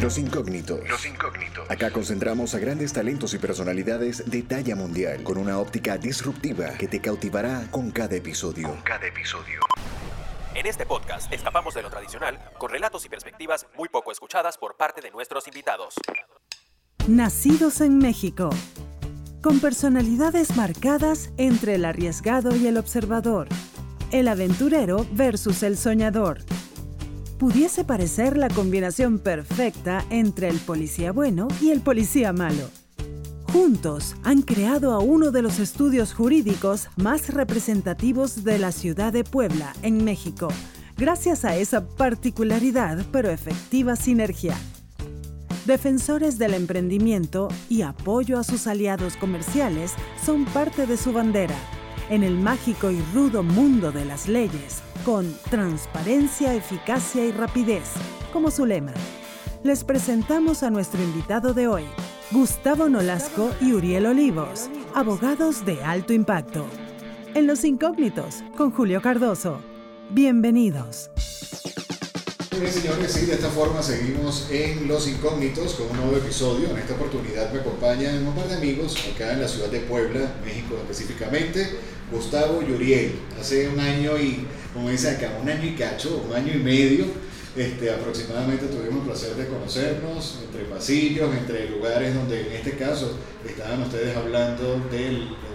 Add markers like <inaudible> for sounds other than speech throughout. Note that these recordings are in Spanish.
Los incógnitos. Los incógnitos. Acá concentramos a grandes talentos y personalidades de talla mundial con una óptica disruptiva que te cautivará con cada episodio. Con cada episodio. En este podcast escapamos de lo tradicional con relatos y perspectivas muy poco escuchadas por parte de nuestros invitados. Nacidos en México. Con personalidades marcadas entre el arriesgado y el observador. El aventurero versus el soñador pudiese parecer la combinación perfecta entre el policía bueno y el policía malo. Juntos han creado a uno de los estudios jurídicos más representativos de la ciudad de Puebla, en México, gracias a esa particularidad pero efectiva sinergia. Defensores del emprendimiento y apoyo a sus aliados comerciales son parte de su bandera. En el mágico y rudo mundo de las leyes, con transparencia, eficacia y rapidez, como su lema. Les presentamos a nuestro invitado de hoy, Gustavo Nolasco y Uriel Olivos, abogados de alto impacto. En Los Incógnitos, con Julio Cardoso. Bienvenidos. Muy bien, señores, sí, de esta forma seguimos en Los Incógnitos con un nuevo episodio. En esta oportunidad me acompañan un par de amigos acá en la ciudad de Puebla, México específicamente, Gustavo y Uriel. Hace un año y, como dicen acá, un año y cacho, un año y medio, este, aproximadamente tuvimos el placer de conocernos entre pasillos, entre lugares donde en este caso estaban ustedes hablando de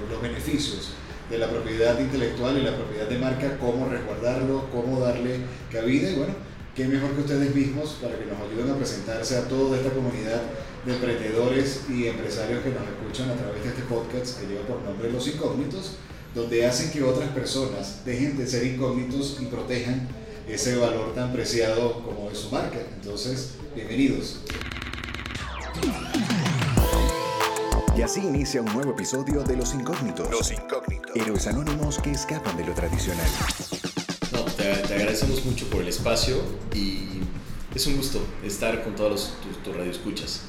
los beneficios de la propiedad intelectual y la propiedad de marca, cómo resguardarlo, cómo darle cabida y bueno, qué mejor que ustedes mismos para que nos ayuden a presentarse a toda esta comunidad de emprendedores y empresarios que nos escuchan a través de este podcast que lleva por nombre Los Incógnitos, donde hacen que otras personas dejen de ser incógnitos y protejan ese valor tan preciado como es su marca. Entonces, bienvenidos. Y así inicia un nuevo episodio de Los Incógnitos. Los incógnitos. Héroes anónimos que escapan de lo tradicional. Te, te agradecemos mucho por el espacio y es un gusto estar con todos los, tus, tus radioescuchas.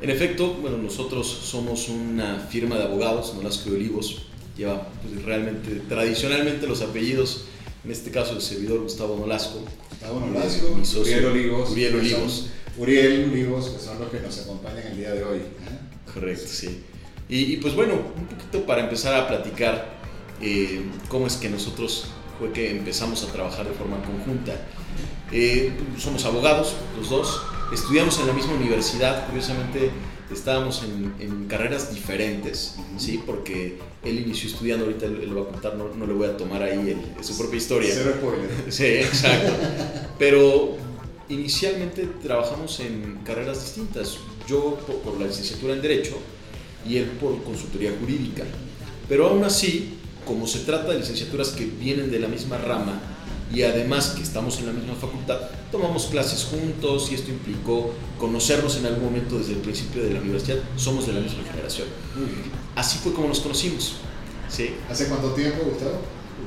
En efecto, bueno, nosotros somos una firma de abogados, Nolasco y Olivos, lleva pues, realmente, tradicionalmente los apellidos, en este caso el servidor Gustavo Nolasco, Gustavo Nolasco, mi socio, Uriel Olivos. Uriel Olivos. Uriel Olivos, que son los que nos acompañan el día de hoy. ¿eh? Correcto, sí. Y, y, pues bueno, un poquito para empezar a platicar eh, cómo es que nosotros fue que empezamos a trabajar de forma conjunta. Eh, somos abogados, los dos, estudiamos en la misma universidad, curiosamente estábamos en, en carreras diferentes, ¿sí? Porque él inició estudiando, ahorita él, él va a contar, no, no le voy a tomar ahí el- su propia historia. Cero. <laughs> Sí, exacto. Pero inicialmente trabajamos en carreras distintas. Yo por, por la licenciatura en Derecho y él por consultoría jurídica. Pero aún así, como se trata de licenciaturas que vienen de la misma rama y además que estamos en la misma facultad, tomamos clases juntos y esto implicó conocernos en algún momento desde el principio de la universidad. Somos de la misma generación. Así fue como nos conocimos. ¿sí? ¿Hace cuánto tiempo, Gustavo?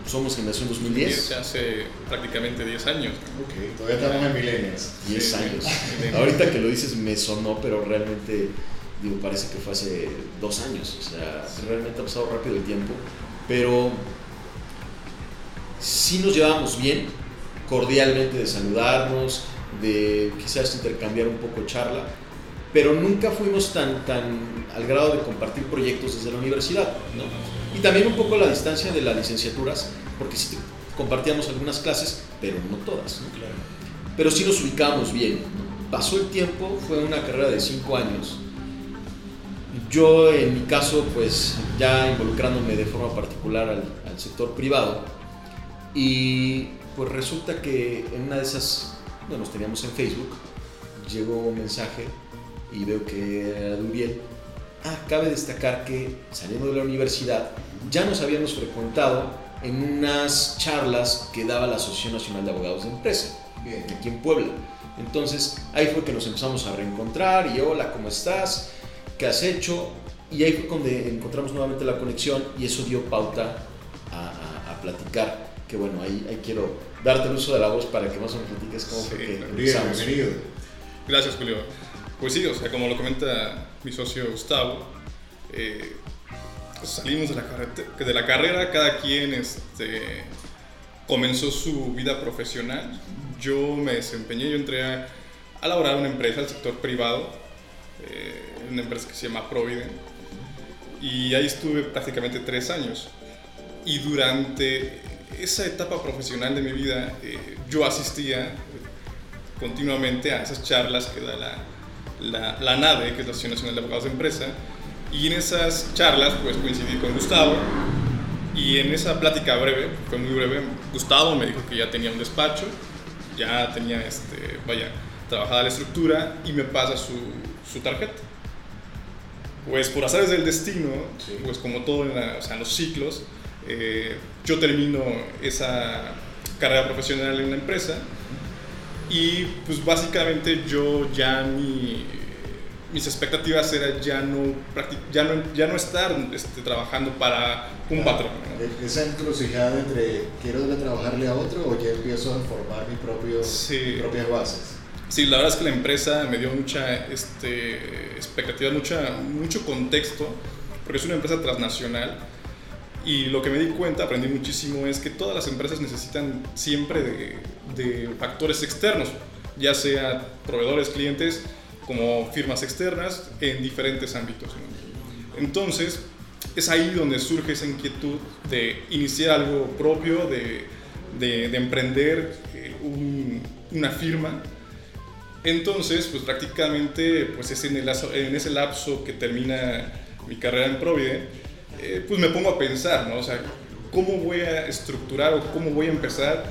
Somos generación 2010. Hace prácticamente 10 años. Ok, todavía estamos en millennials. 10 Sí, años. sí. Ahorita que lo dices me sonó, pero realmente digo, parece que fue hace dos años. O sea, realmente ha pasado rápido el tiempo. Pero sí nos llevábamos bien, cordialmente de saludarnos, de quizás intercambiar un poco charla, pero nunca fuimos tan, tan al grado de compartir proyectos desde la universidad. ¿no? Y también un poco a la distancia de las licenciaturas, porque sí compartíamos algunas clases, pero no todas. ¿no? pero sí nos ubicábamos bien. Pasó el tiempo, fue una carrera de cinco años. Yo, en mi caso, pues ya involucrándome de forma particular al, al sector privado. Y pues resulta que en una de esas, no nos teníamos en Facebook, llegó un mensaje y veo que era de Uriel. Ah, cabe destacar que saliendo de la universidad ya nos habíamos frecuentado en unas charlas que daba la Asociación Nacional de Abogados de Empresa aquí en Puebla. Entonces ahí fue que nos empezamos a reencontrar y hola, ¿cómo estás? ¿Qué has hecho? Y ahí fue donde encontramos nuevamente la conexión y eso dio pauta a, a- a platicar. Que bueno, ahí, ahí quiero darte el uso de la voz para que más o menos platiques cómo fue Sí, que Bien, empezamos. bienvenido. Gracias, Julio. Pues sí, o sea, como lo comenta mi socio Gustavo, eh, salimos de la, de la carrera, cada quien este, comenzó su vida profesional. yo me desempeñé, yo entré a, a laborar en una empresa del sector privado, eh, una empresa que se llama Providen, y ahí estuve prácticamente tres años. Y durante esa etapa profesional de mi vida, eh, yo asistía continuamente a esas charlas que da la, la, la NADE, que es la Asociación Nacional de Abogados de Empresa, y en esas charlas pues coincidí con Gustavo, y en esa plática breve, fue muy breve, Gustavo me dijo que ya tenía un despacho, ya tenía, este, vaya, trabajada la estructura y me pasa su, su tarjeta. Pues por azares del destino, pues como todo en, la- o sea, en los ciclos, eh, yo termino esa carrera profesional en la empresa y pues básicamente yo ya mi, mis expectativas eran ya no, ya no, ya no estar este, trabajando para un patrón. ¿no? E- Esa encrucijada entre quiero trabajarle a otro o ya empiezo a formar mi propio, Sí. mis propias bases. Sí, la verdad es que la empresa me dio mucha este, expectativa, mucha, mucho contexto, porque es una empresa transnacional y lo que me di cuenta, aprendí muchísimo, es que todas las empresas necesitan siempre de, de factores externos, ya sea proveedores, clientes, como firmas externas en diferentes ámbitos. Entonces, es ahí donde surge esa inquietud de iniciar algo propio, de, de- de emprender eh, un- una firma. Entonces, pues prácticamente pues es en, el en ese lapso que termina mi carrera en Provide, eh, pues me pongo a pensar, ¿no? O sea, ¿cómo voy a estructurar o cómo voy a empezar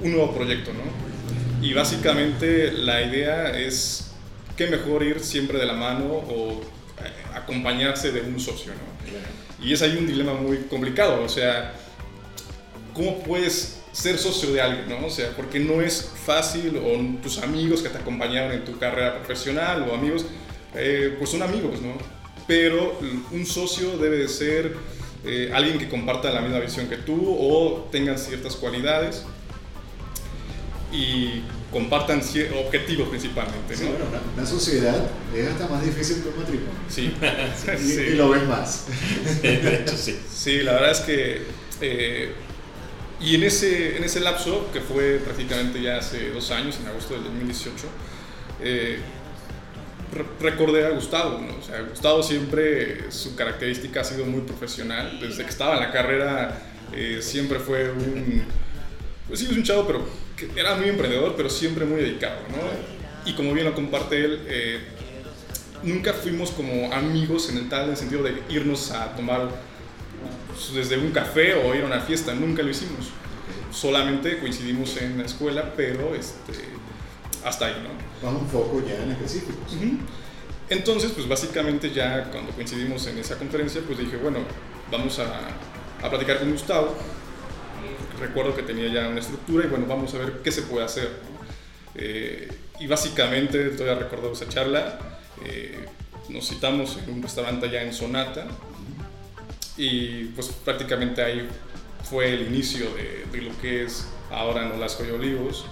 un nuevo proyecto, ¿no? Y básicamente la idea es qué mejor ir siempre de la mano o eh, acompañarse de un socio, ¿no? Y es ahí un dilema muy complicado, o sea, ¿cómo puedes ser socio de alguien, no? O sea, porque no es fácil, o tus amigos que te acompañaron en tu carrera profesional, o amigos, eh, pues son amigos, ¿no? Pero un socio debe de ser eh, alguien que comparta la misma visión que tú, o tengan ciertas cualidades, y compartan objetivos principalmente, Sí, ¿no? bueno, una, una sociedad es hasta más difícil que un matrimonio. Sí, <laughs> Y, sí. y lo ves más. De hecho, sí. Sí, la verdad es que... eh, y en ese, en ese lapso, que fue prácticamente ya hace dos años, en agosto del 2018, eh, re- recordé a Gustavo. ¿no? O sea, Gustavo siempre, su característica ha sido muy profesional. Desde que estaba en la carrera, eh, siempre fue un... Pues sí, es un chavo, pero que era muy emprendedor, pero siempre muy dedicado, ¿no? Y como bien lo comparte él, eh, nunca fuimos como amigos en el tal en el sentido de irnos a tomar pues, desde un café o ir a una fiesta, nunca lo hicimos. Solamente coincidimos en la escuela, pero este, hasta ahí, ¿no? Más un foco ya en específicos. Ujú. Entonces, pues básicamente ya cuando coincidimos en esa conferencia, pues dije, bueno, vamos a, a platicar con Gustavo. Recuerdo que tenía ya una estructura y bueno, vamos a ver qué se puede hacer. ¿no? Eh, y básicamente, todavía recuerdo esa charla, eh, nos citamos en un restaurante allá en Sonata y pues prácticamente ahí fue el inicio de, de lo que es ahora Nolasco y Olivos.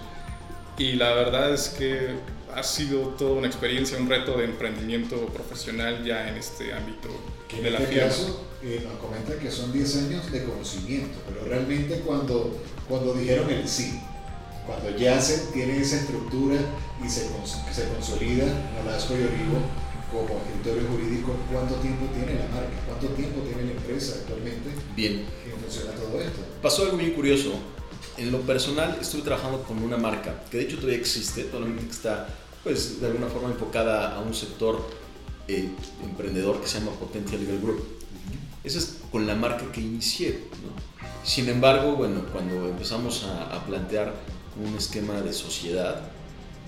Y la verdad es que ha sido toda una experiencia, un reto de emprendimiento profesional ya en este ámbito Que de en la este firma. caso eh, nos comentan que son 10 años de conocimiento, pero realmente cuando, cuando dijeron el sí, cuando ya se tiene esa estructura y se, se consolida Nolasco y Olivo como escritorio jurídico, ¿cuánto tiempo tiene la marca? ¿Cuánto tiempo tiene la empresa actualmente Bien. que funciona todo esto? Pasó algo bien curioso. En lo personal estuve trabajando con una marca que de hecho todavía existe, solamente que está pues de alguna forma enfocada a un sector eh, emprendedor que se llama Potentia Legal Group. Esa es con la marca que inicié. ¿no? Sin embargo, bueno, cuando empezamos a, a plantear un esquema de sociedad,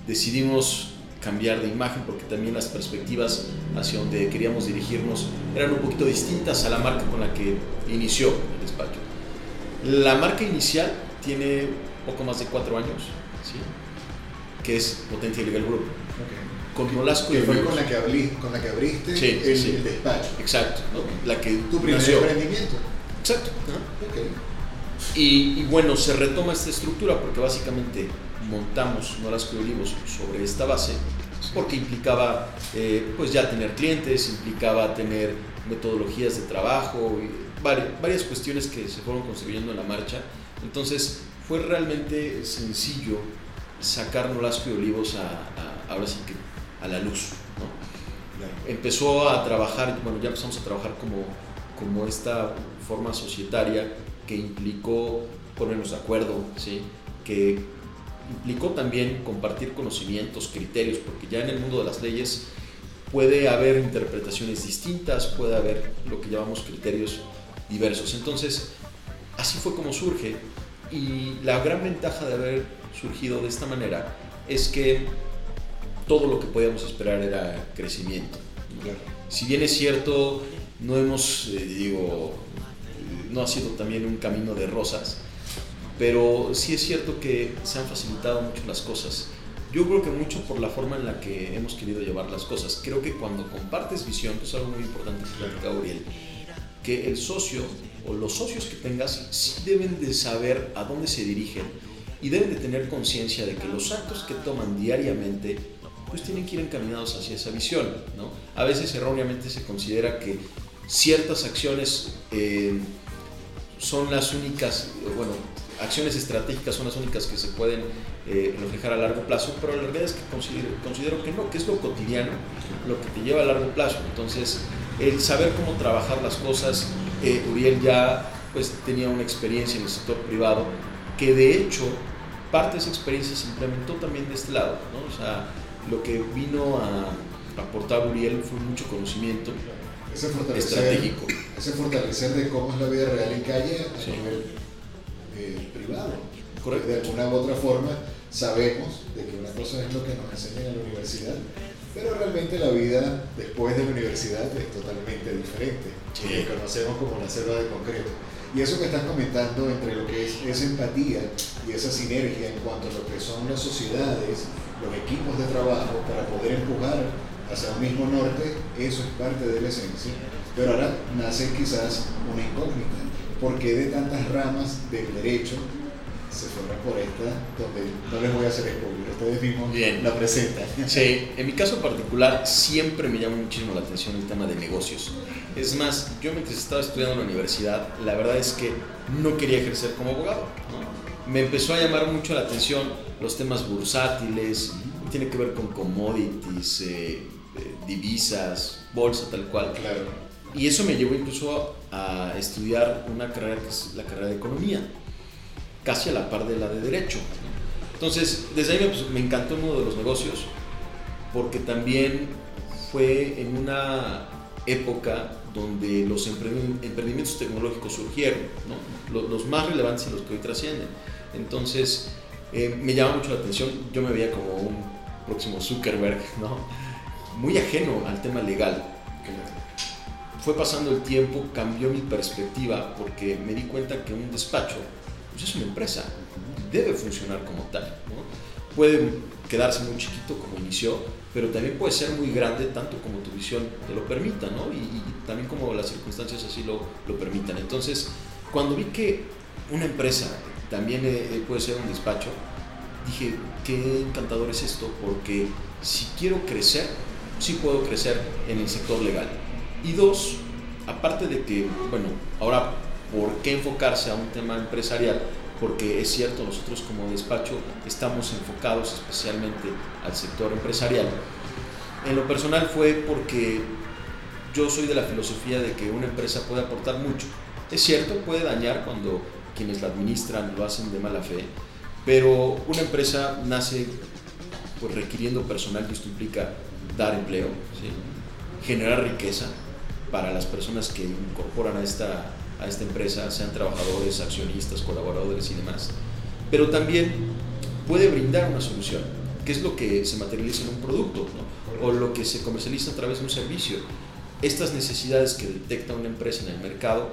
decidimos cambiar de imagen porque también las perspectivas hacia donde queríamos dirigirnos eran un poquito distintas a la marca con la que inició el despacho. La marca inicial tiene poco más de cuatro años, ¿sí? que es Potencia Legal Group. Con Nolasco y Que fue Olivos. con la que, abrí- con la que abriste Sí, el, sí. el despacho. Exacto, ¿no? la que Tu primer nació. emprendimiento. Exacto. Ok. Y, y bueno, se retoma esta estructura porque básicamente montamos Nolasco y Olivos sobre esta base porque implicaba eh, pues ya tener clientes, implicaba tener metodologías de trabajo y vari- varias cuestiones que se fueron construyendo en la marcha. Entonces fue realmente sencillo sacar Nolasco y Olivos a, ahora sí que a la luz. Empezó a trabajar, bueno, ya empezamos a trabajar como, como esta forma societaria que implicó ponernos de acuerdo, ¿sí? que implicó también compartir conocimientos, criterios, porque ya en el mundo de las leyes puede haber interpretaciones distintas, puede haber lo que llamamos criterios diversos. Entonces, así fue como surge y la gran ventaja de haber surgido de esta manera es que todo lo que podíamos esperar era crecimiento. Si bien es cierto, no hemos, eh, digo, no ha sido también un camino de rosas, pero sí es cierto que se han facilitado mucho las cosas. Yo creo que mucho por la forma en la que hemos querido llevar las cosas. Creo que cuando compartes visión, que es algo muy importante que platica Gabriel, que el socio o los socios que tengas sí deben de saber a dónde se dirigen y deben de tener conciencia de que los actos que toman diariamente pues tienen que ir encaminados hacia esa visión. ¿no? A veces erróneamente se considera que ciertas acciones eh, son las únicas, bueno, acciones estratégicas son las únicas que se pueden eh, reflejar a largo plazo, pero la realidad es que considero, considero, que no, que es lo cotidiano lo que te lleva a largo plazo. Entonces, el saber cómo trabajar las cosas, eh, Uriel ya pues tenía una experiencia en el sector privado que de hecho parte de esa experiencia se implementó también de este lado, ¿no? O sea, lo que vino a aportar Uriel fue mucho conocimiento ese estratégico. Ese fortalecer de cómo es la vida real en calle a nivel eh, privado. Correcto. De alguna u otra forma sabemos de que una cosa es lo que nos enseñan en la universidad, pero realmente la vida después de la universidad es totalmente diferente. Sí. Que conocemos como la selva de concreto. Y eso que están comentando entre lo que es esa empatía y esa sinergia en cuanto a lo que son las sociedades, los equipos de trabajo para poder empujar hacia un mismo norte, eso es parte de la esencia. Pero ahora nace quizás una incógnita. ¿Por qué de tantas ramas del derecho se fueron por esta, donde no les voy a hacer spoiler, ustedes mismos Bien. la presentan. Sí, en mi caso particular siempre me llama muchísimo la atención el tema de negocios. Es más, yo mientras estaba estudiando en la universidad, la verdad es que no quería ejercer como abogado. Me empezó a llamar mucho la atención los temas bursátiles, tiene que ver con commodities, eh, eh, divisas, bolsa tal cual. Claro. Y eso me llevó incluso a estudiar una carrera que es la carrera de economía casi a la par de la de derecho. Entonces, desde ahí me, pues, me encantó uno de los negocios, porque también fue en una época donde los emprendimientos tecnológicos surgieron, ¿no? los, más relevantes y los que hoy trascienden. Entonces, eh, me llama mucho la atención, yo me veía como un próximo Zuckerberg, ¿no? muy ajeno al tema legal. Fue pasando el tiempo, cambió mi perspectiva porque me di cuenta que un despacho pues es una empresa, debe funcionar como tal. Puede quedarse muy chiquito como inició, pero también puede ser muy grande tanto como tu visión te lo permita, ¿no? y, también como las circunstancias así lo, lo, permitan. Entonces, cuando vi que una empresa también eh, eh, puede ser un despacho, dije, qué encantador es esto, porque si quiero crecer, sí puedo crecer en el sector legal. Y dos, aparte de que, bueno, ahora ¿Por qué enfocarse a un tema empresarial? Porque es cierto, nosotros como despacho estamos enfocados especialmente al sector empresarial. En lo personal fue porque yo soy de la filosofía de que una empresa puede aportar mucho. Es cierto, puede dañar cuando quienes la administran lo hacen de mala fe, pero una empresa nace pues, requiriendo personal y esto implica dar empleo, generar riqueza para las personas que incorporan a esta a esta empresa, sean trabajadores, accionistas, colaboradores y demás, pero también puede brindar una solución, que es lo que se materializa en un producto o lo que se comercializa a través de un servicio. Estas necesidades que detecta una empresa en el mercado,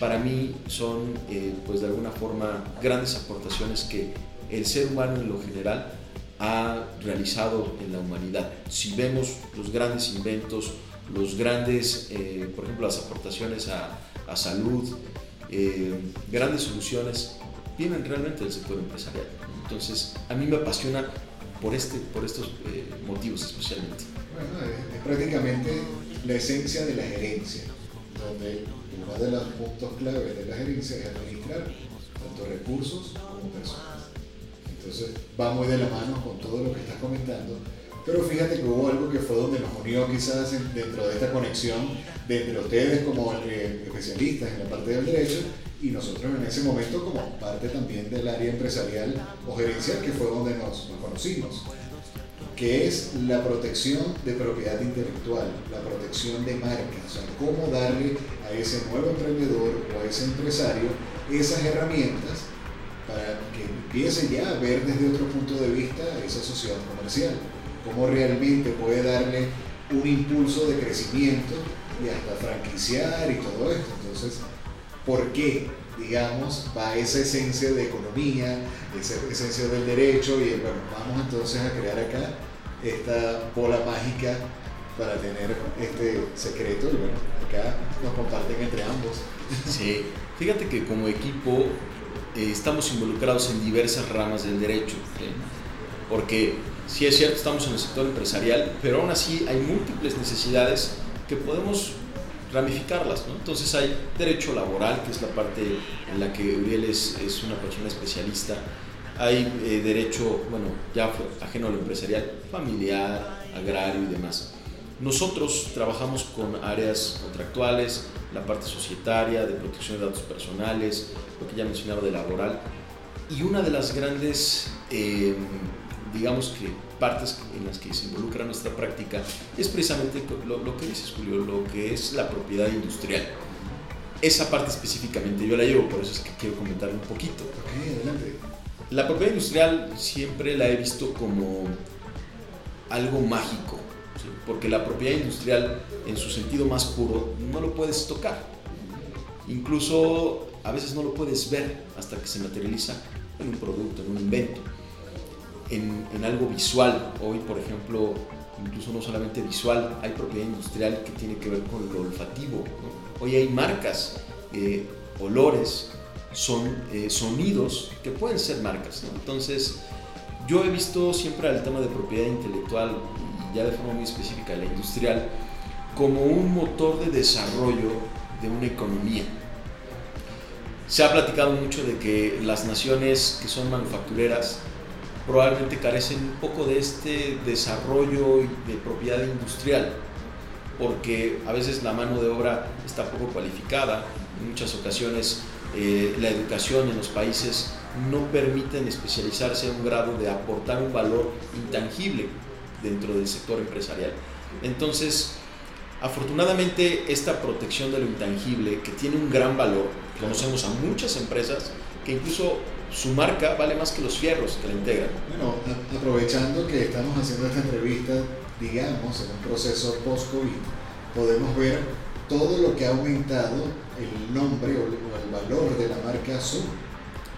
para mí son, eh, pues de alguna forma, grandes aportaciones que el ser humano en lo general ha realizado en la humanidad. Si vemos los grandes inventos, los grandes, eh, por ejemplo, las aportaciones a, a salud, eh, grandes soluciones, vienen realmente del sector empresarial. Entonces, a mí me apasiona por, este, por estos eh, motivos especialmente. Bueno, es, prácticamente la esencia de la gerencia, donde uno de los puntos clave de la gerencia es administrar tanto recursos como personas. Entonces va muy de la mano con todo lo que estás comentando. Pero fíjate que hubo algo que fue donde nos unió quizás en- dentro de esta conexión de entre ustedes como eh, especialistas en la parte del derecho y nosotros en ese momento como parte también del área empresarial o gerencial que fue donde nos, nos conocimos, que es la protección de propiedad intelectual, la protección de marcas, o sea, cómo darle a ese nuevo emprendedor o a ese empresario esas herramientas para que empiece ya a ver desde otro punto de vista esa sociedad comercial, cómo realmente puede darle un impulso de crecimiento y hasta franquiciar y todo esto. Entonces, ¿por qué, digamos, va esa esencia de economía, esa esencia del derecho y bueno, vamos entonces a crear acá esta bola mágica para tener este secreto y bueno, acá nos comparten entre ambos. Sí, fíjate que como equipo eh, estamos involucrados en diversas ramas del derecho, ¿sí? porque sí es cierto, estamos en el sector empresarial, pero aún así hay múltiples necesidades que podemos ramificarlas. ¿no? Entonces hay derecho laboral, que es la parte en la que Uriel es, es una persona especialista. Hay eh, derecho, bueno, ya ajeno a lo empresarial, familiar, agrario y demás. Nosotros trabajamos con áreas contractuales, la parte societaria, de protección de datos personales, lo que ya mencionaba de laboral. Y una de las grandes, eh, digamos que, partes en las que se involucra nuestra práctica es precisamente lo, lo que dices, Julio, lo que es la propiedad industrial. Esa parte específicamente yo la llevo, por eso es que quiero comentar un poquito. Adelante. La propiedad industrial siempre la he visto como algo mágico, ¿sí? porque la propiedad industrial en su sentido más puro no lo puedes tocar. Incluso a veces no lo puedes ver hasta que se materializa en un producto, en un invento, en, en algo visual. Hoy, por ejemplo, incluso no solamente visual, hay propiedad industrial que tiene que ver con lo olfativo. ¿no? Hoy hay marcas, eh, olores, son eh, sonidos que pueden ser marcas. ¿no? Entonces, yo he visto siempre al tema de propiedad intelectual, ya de forma muy específica la industrial, como un motor de desarrollo de una economía. Se ha platicado mucho de que las naciones que son manufactureras probablemente carecen un poco de este desarrollo de propiedad industrial, porque a veces la mano de obra está poco cualificada, en muchas ocasiones eh, la educación en los países no permiten especializarse a un grado de aportar un valor intangible dentro del sector empresarial. Entonces, afortunadamente esta protección de lo intangible, que tiene un gran valor, conocemos a muchas empresas que incluso su marca vale más que los fierros que la integran. Bueno, aprovechando que estamos haciendo esta entrevista, digamos, en un proceso post-COVID, podemos ver todo lo que ha aumentado el nombre o el valor de la marca Zoom,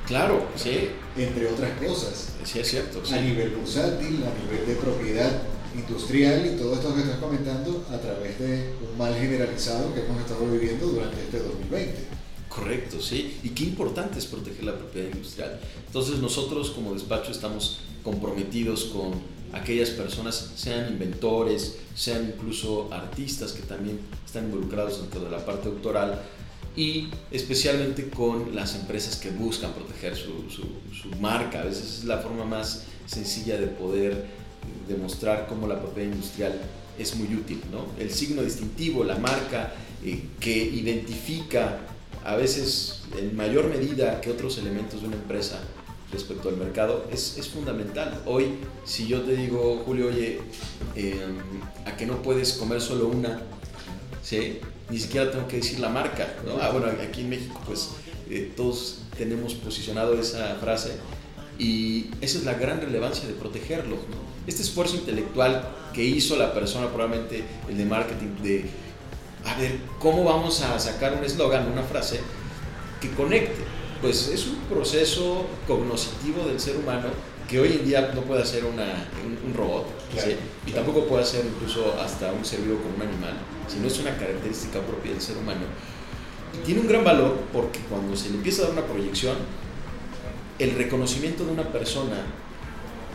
Claro, sí, entre otras cosas, sí es cierto. sí. a nivel bursátil, a nivel de propiedad industrial y todo esto que estás comentando a través de un mal generalizado que hemos estado viviendo durante este 2020. Correcto, sí. Y qué importante es proteger la propiedad industrial. Entonces nosotros como despacho estamos comprometidos con aquellas personas, sean inventores, sean incluso artistas que también están involucrados dentro de la parte autoral y especialmente con las empresas que buscan proteger su marca. A veces es la forma más sencilla de poder demostrar cómo la propiedad industrial es muy útil. ¿no? El signo distintivo, la marca eh, que identifica a veces en mayor medida que otros elementos de una empresa respecto al mercado es, es fundamental. Hoy, si yo te digo, Julio, oye, eh, a que no puedes comer solo una, ¿sí? ni siquiera tengo que decir la marca. ¿no? Ah, bueno, aquí en México, pues eh, todos tenemos posicionado esa frase y esa es la gran relevancia de protegerlo. ¿no? Este esfuerzo intelectual que hizo la persona, probablemente el de marketing, de a ver cómo vamos a sacar un eslogan, una frase que conecte. Pues es un proceso cognoscitivo del ser humano que hoy en día no puede hacer una- un, un robot Claro, ¿sí? y claro. tampoco puede hacer incluso hasta un ser vivo como un animal, sino es una característica propia del ser humano. Y tiene un gran valor porque cuando se le empieza a dar una proyección, el reconocimiento de una persona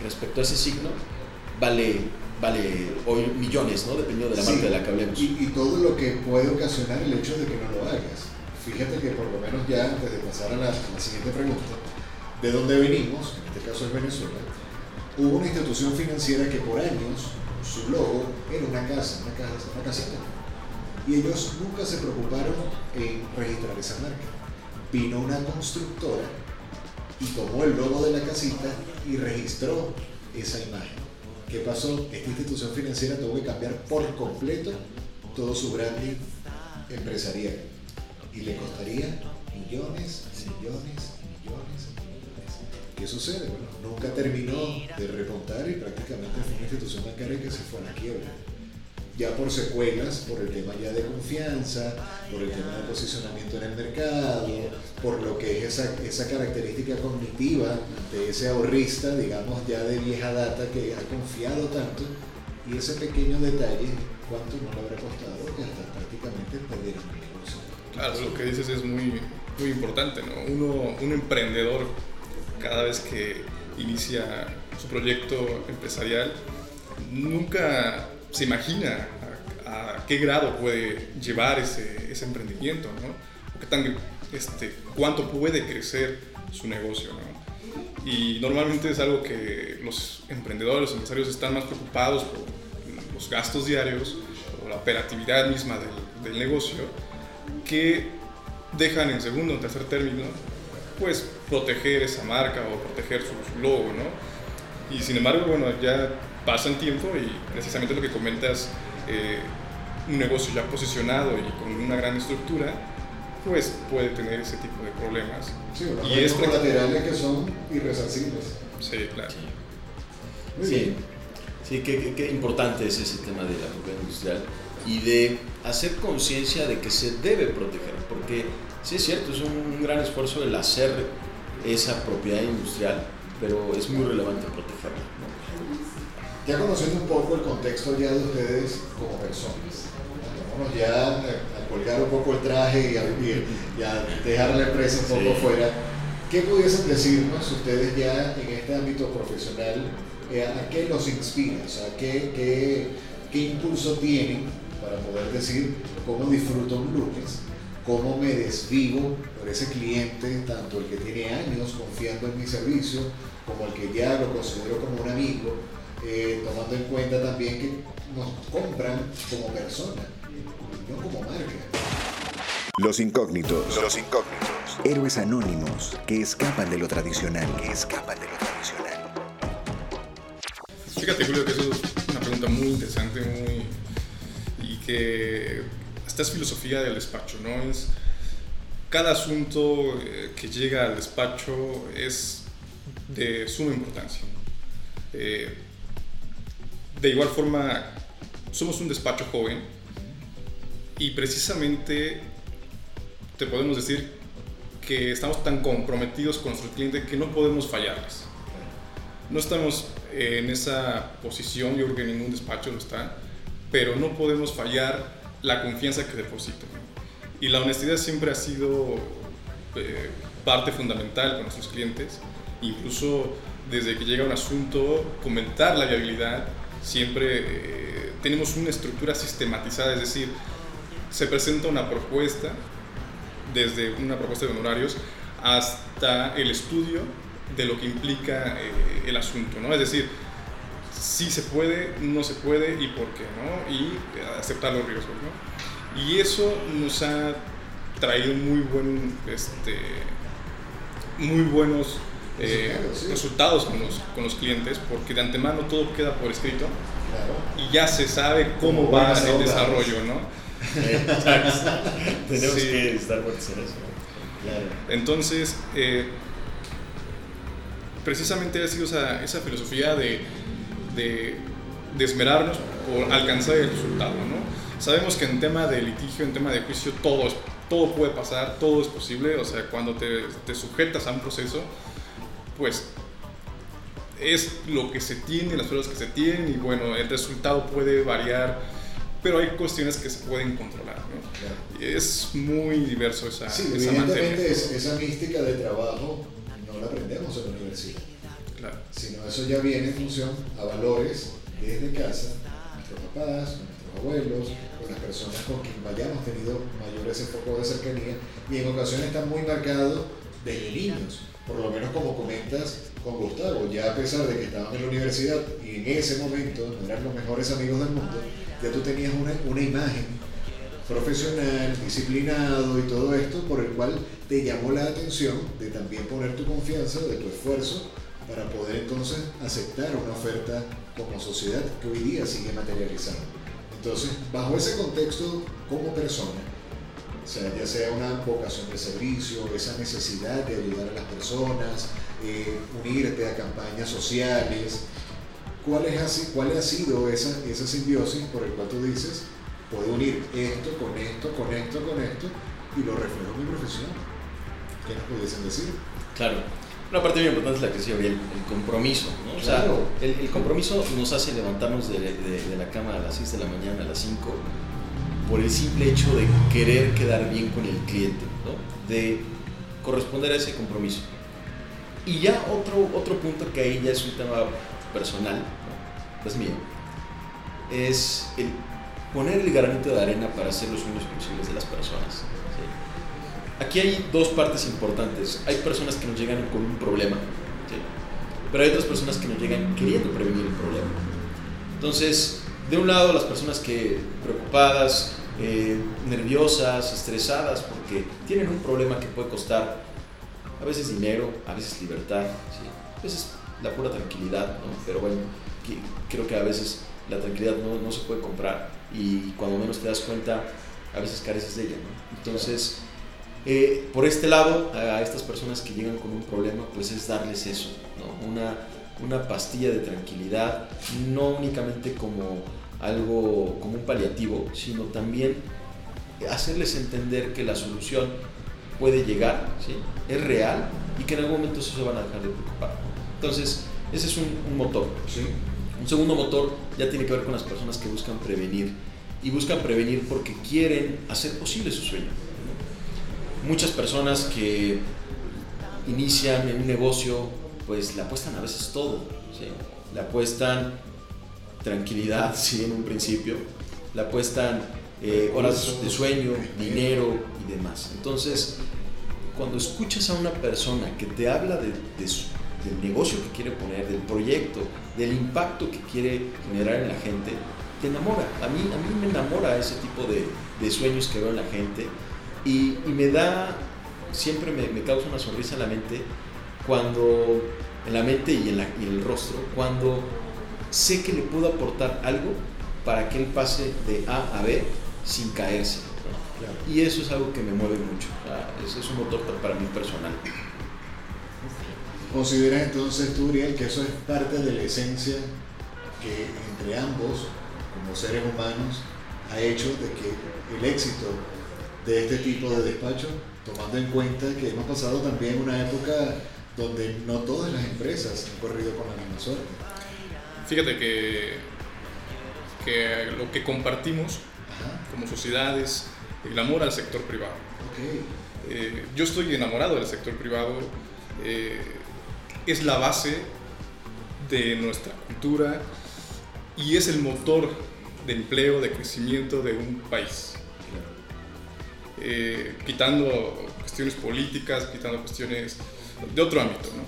respecto a ese signo vale, vale hoy millones, ¿no? dependiendo de la Sí, marca de la que hablemos. Y, y todo lo que puede ocasionar el hecho de que no lo hagas. Fíjate que por lo menos ya antes de pasar a la, a la siguiente pregunta, de donde venimos, en este caso es Venezuela, hubo una institución financiera que por años su logo era una casa, una casa, una casita. Y ellos nunca se preocuparon en registrar esa marca. Vino una constructora y tomó el logo de la casita y registró esa imagen. ¿Qué pasó? Esta institución financiera tuvo que cambiar por completo todo su branding empresarial y le costaría millones, millones, millones, millones. ¿Qué sucede? Bueno, nunca terminó de remontar y prácticamente fue una institución bancaria que se fue a la quiebra ya por secuelas, por el tema ya de confianza, por el tema de posicionamiento en el mercado, por lo que es esa, esa característica cognitiva de ese ahorrista, digamos, ya de vieja data que ha confiado tanto, y ese pequeño detalle, ¿cuánto no le habrá costado que hasta prácticamente perdieron el negocio? Claro, lo que dices es muy, muy importante, ¿no? Uno, un emprendedor, cada vez que inicia su proyecto empresarial, nunca se imagina a, qué grado puede llevar ese, emprendimiento, ¿no? O qué tan, este, cuánto puede crecer su negocio, ¿no? Y normalmente es algo que los emprendedores, los empresarios están más preocupados por los gastos diarios o la operatividad misma del, del negocio que dejan en segundo o tercer término pues proteger esa marca o proteger su, logo, ¿no? Y sin embargo, bueno, ya pasa el tiempo y precisamente lo que comentas, eh, un negocio ya posicionado y con una gran estructura, pues puede tener ese tipo de problemas. Sí, y es colaterales que son irresarcibles. Sí, claro. sí, sí qué, qué, importante es ese tema de la propiedad industrial y de hacer conciencia de que se debe proteger, porque sí es cierto, es un gran esfuerzo el hacer esa propiedad industrial, pero es muy relevante protegerla. Ya conociendo un poco el contexto ya de ustedes como personas, vamos ya a, colgar un poco el traje y a, dejar la empresa un poco fuera, ¿qué pudiesen decirnos ustedes ya en este ámbito profesional? Eh, ¿A qué los inspira? O sea, ¿qué, qué, qué impulso tienen para poder decir cómo disfruto un lunes? cómo me desvivo por ese cliente, tanto el que tiene años confiando en mi servicio, como el que ya lo considero como un amigo, eh, tomando en cuenta también que nos compran como persona, no como marca. Los incógnitos. Los incógnitos. Héroes anónimos que escapan de lo tradicional. Que escapan de lo tradicional. Fíjate, Julio, que eso es una pregunta muy interesante, muy. y que. esta es filosofía del despacho, ¿no? Es. Cada asunto eh, que llega al despacho es de suma importancia. Eh, de igual forma, somos un despacho joven y precisamente te podemos decir que estamos tan comprometidos con nuestro cliente que no podemos fallarles. No estamos en esa posición, yo creo que ningún despacho lo está, pero no podemos fallar la confianza que depositan. Y la honestidad siempre ha sido eh, parte fundamental con nuestros clientes, incluso desde que llega un asunto, comentar la viabilidad, siempre eh, tenemos una estructura sistematizada, es decir, se presenta una propuesta, desde una propuesta de honorarios hasta el estudio de lo que implica eh, el asunto, ¿no? Es decir, si se puede, no se puede y por qué, ¿no? Y aceptar los riesgos, ¿no? Y eso nos ha traído muy buen, este, muy buenos eh, resultados con los, con los clientes, porque de antemano todo queda por escrito y ya se sabe cómo va el desarrollo, ¿no? <laughs> Tenemos que estar por eso. Entonces, eh, precisamente ha sido esa, esa filosofía de, de, de, esmerarnos por alcanzar el resultado, ¿no? Sabemos que en tema de litigio, en tema de juicio, todo, todo puede pasar, todo es posible, o sea, cuando te, te sujetas a un proceso, pues es lo que se tiene, las pruebas que se tienen y bueno, el resultado puede variar, pero hay cuestiones que se pueden controlar. ¿no? Es muy diverso esa, sí, esa esa mística de trabajo no la aprendemos en la universidad, claro. sino eso ya viene en función a valores desde casa, nuestros papás, nuestros abuelos, con las personas con quien hayamos tenido mayores ese foco de cercanía y en ocasiones está muy marcado desde niños, por lo menos como comentas con Gustavo, ya a pesar de que estaban en la universidad y en ese momento eran los mejores amigos del mundo, ya tú tenías una, una imagen profesional, disciplinado y todo esto por el cual te llamó la atención de también poner tu confianza, de tu esfuerzo para poder entonces aceptar una oferta como sociedad que hoy día sigue materializando. Entonces, bajo ese contexto, como persona, o sea, ya sea una vocación de servicio, esa necesidad de ayudar a las personas, eh, unirte a campañas sociales, ¿cuál, es cuál ha sido esa, esa simbiosis por el cual tú dices, puedo unir esto con esto, con esto, con esto, y lo reflejo en mi profesión? ¿Qué nos pudiesen decir? Claro. Una parte muy importante es la que decía Gabriel, el compromiso. ¿no? O sea, Claro. el, el compromiso nos hace levantarnos de, de- de la cama a las 6 de la mañana, a las 5, por el simple hecho de querer quedar bien con el cliente, ¿no? de corresponder a ese compromiso. Y ya otro, otro punto que ahí ya es un tema personal, ¿no? es mío, es el poner el granito de arena para hacer los sueños posibles de las personas. ¿sí? Aquí hay dos partes importantes. Hay personas que nos llegan con un problema, ¿sí? pero hay otras personas que nos llegan queriendo prevenir el problema. Entonces, de un lado, las personas que preocupadas, eh, nerviosas, estresadas, porque tienen un problema que puede costar a veces dinero, a veces libertad, a veces la pura tranquilidad, pero bueno, creo que a veces la tranquilidad no, se puede comprar y cuando menos te das cuenta, a veces careces de ella. Entonces, eh, por este lado, a estas personas que llegan con un problema, pues es darles eso, una, una pastilla de tranquilidad, no únicamente como algo, como un paliativo, sino también hacerles entender que la solución puede llegar, ¿sí? es real y que en algún momento se van a dejar de preocupar. Entonces, ese es un, un motor. Sí. Un segundo motor ya tiene que ver con las personas que buscan prevenir. Y buscan prevenir porque quieren hacer posible su sueño. Muchas personas que inician en un negocio, pues le apuestan a veces todo. ¿sí? Le apuestan tranquilidad, <laughs> sí, en un principio. Le apuestan eh, horas de sueño, dinero y demás. Entonces, cuando escuchas a una persona que te habla del negocio que quiere poner, del proyecto, del impacto que quiere generar en la gente, te enamora. A mí, a mí me enamora ese tipo de, de sueños que veo en la gente y, me da, siempre me, me causa una sonrisa en la mente cuando, en la mente y en, la- y en el rostro, cuando sé que le puedo aportar algo para que él pase de A a B sin caerse. ¿no? Claro. Y eso es algo que me mueve mucho. O sea, ese es un motor para mí personal. ¿Consideras entonces tú, Uriel, que eso es parte de la esencia que entre ambos, como seres humanos, ha hecho de que el éxito de este tipo de despacho, tomando en cuenta que hemos pasado también una época donde no todas las empresas han corrido con la misma suerte? Fíjate que, que lo que compartimos Ajá, como sociedad es el amor al sector privado. ok. Eh, yo estoy enamorado del sector privado, eh, es la base de nuestra cultura y es el motor de empleo, de crecimiento de un país. Eh, quitando cuestiones políticas, quitando cuestiones de otro ámbito. ¿no?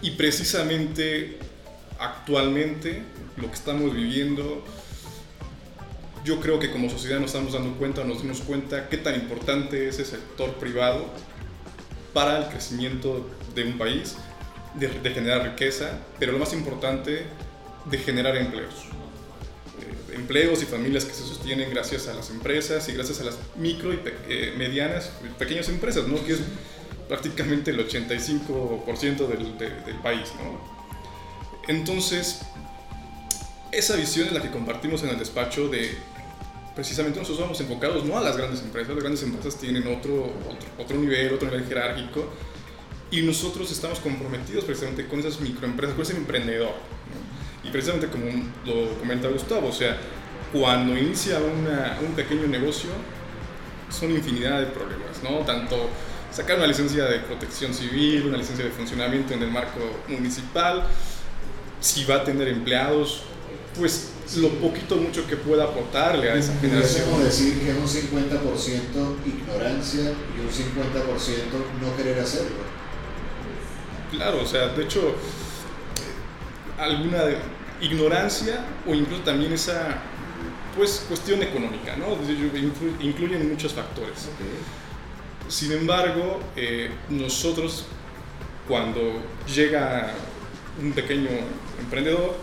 Y precisamente actualmente lo que estamos viviendo, yo creo que como sociedad nos estamos dando cuenta, nos dimos cuenta qué tan importante es el sector privado para el crecimiento de un país, de, generar riqueza, pero lo más importante, de generar empleos. Eh, empleos y familias que se sostienen gracias a las empresas y gracias a las micro y pe- eh, medianas, pequeñas empresas, ¿no? que es prácticamente el 85% del, de- del país. ¿no? Entonces, esa visión es la que compartimos en el despacho de precisamente nosotros vamos enfocados no a las grandes empresas, las grandes empresas tienen otro, otro, otro nivel, otro nivel jerárquico y nosotros estamos comprometidos precisamente con esas microempresas, con ese emprendedor. ¿no? Y precisamente como lo comenta Gustavo, o sea, cuando inicia una- un pequeño negocio son infinidad de problemas, ¿no? Tanto sacar una licencia de protección civil, una licencia de funcionamiento en el marco municipal, si va a tener empleados, pues lo poquito mucho que pueda aportarle a esa generación. Pudiésemos decir que es un 50% ignorancia y un 50% no querer hacerlo. Claro, o sea, de hecho, alguna ignorancia o incluso también esa pues cuestión económica, ¿no? Inclu- Incluyen muchos factores. Sin embargo, eh, nosotros cuando llega un pequeño emprendedor,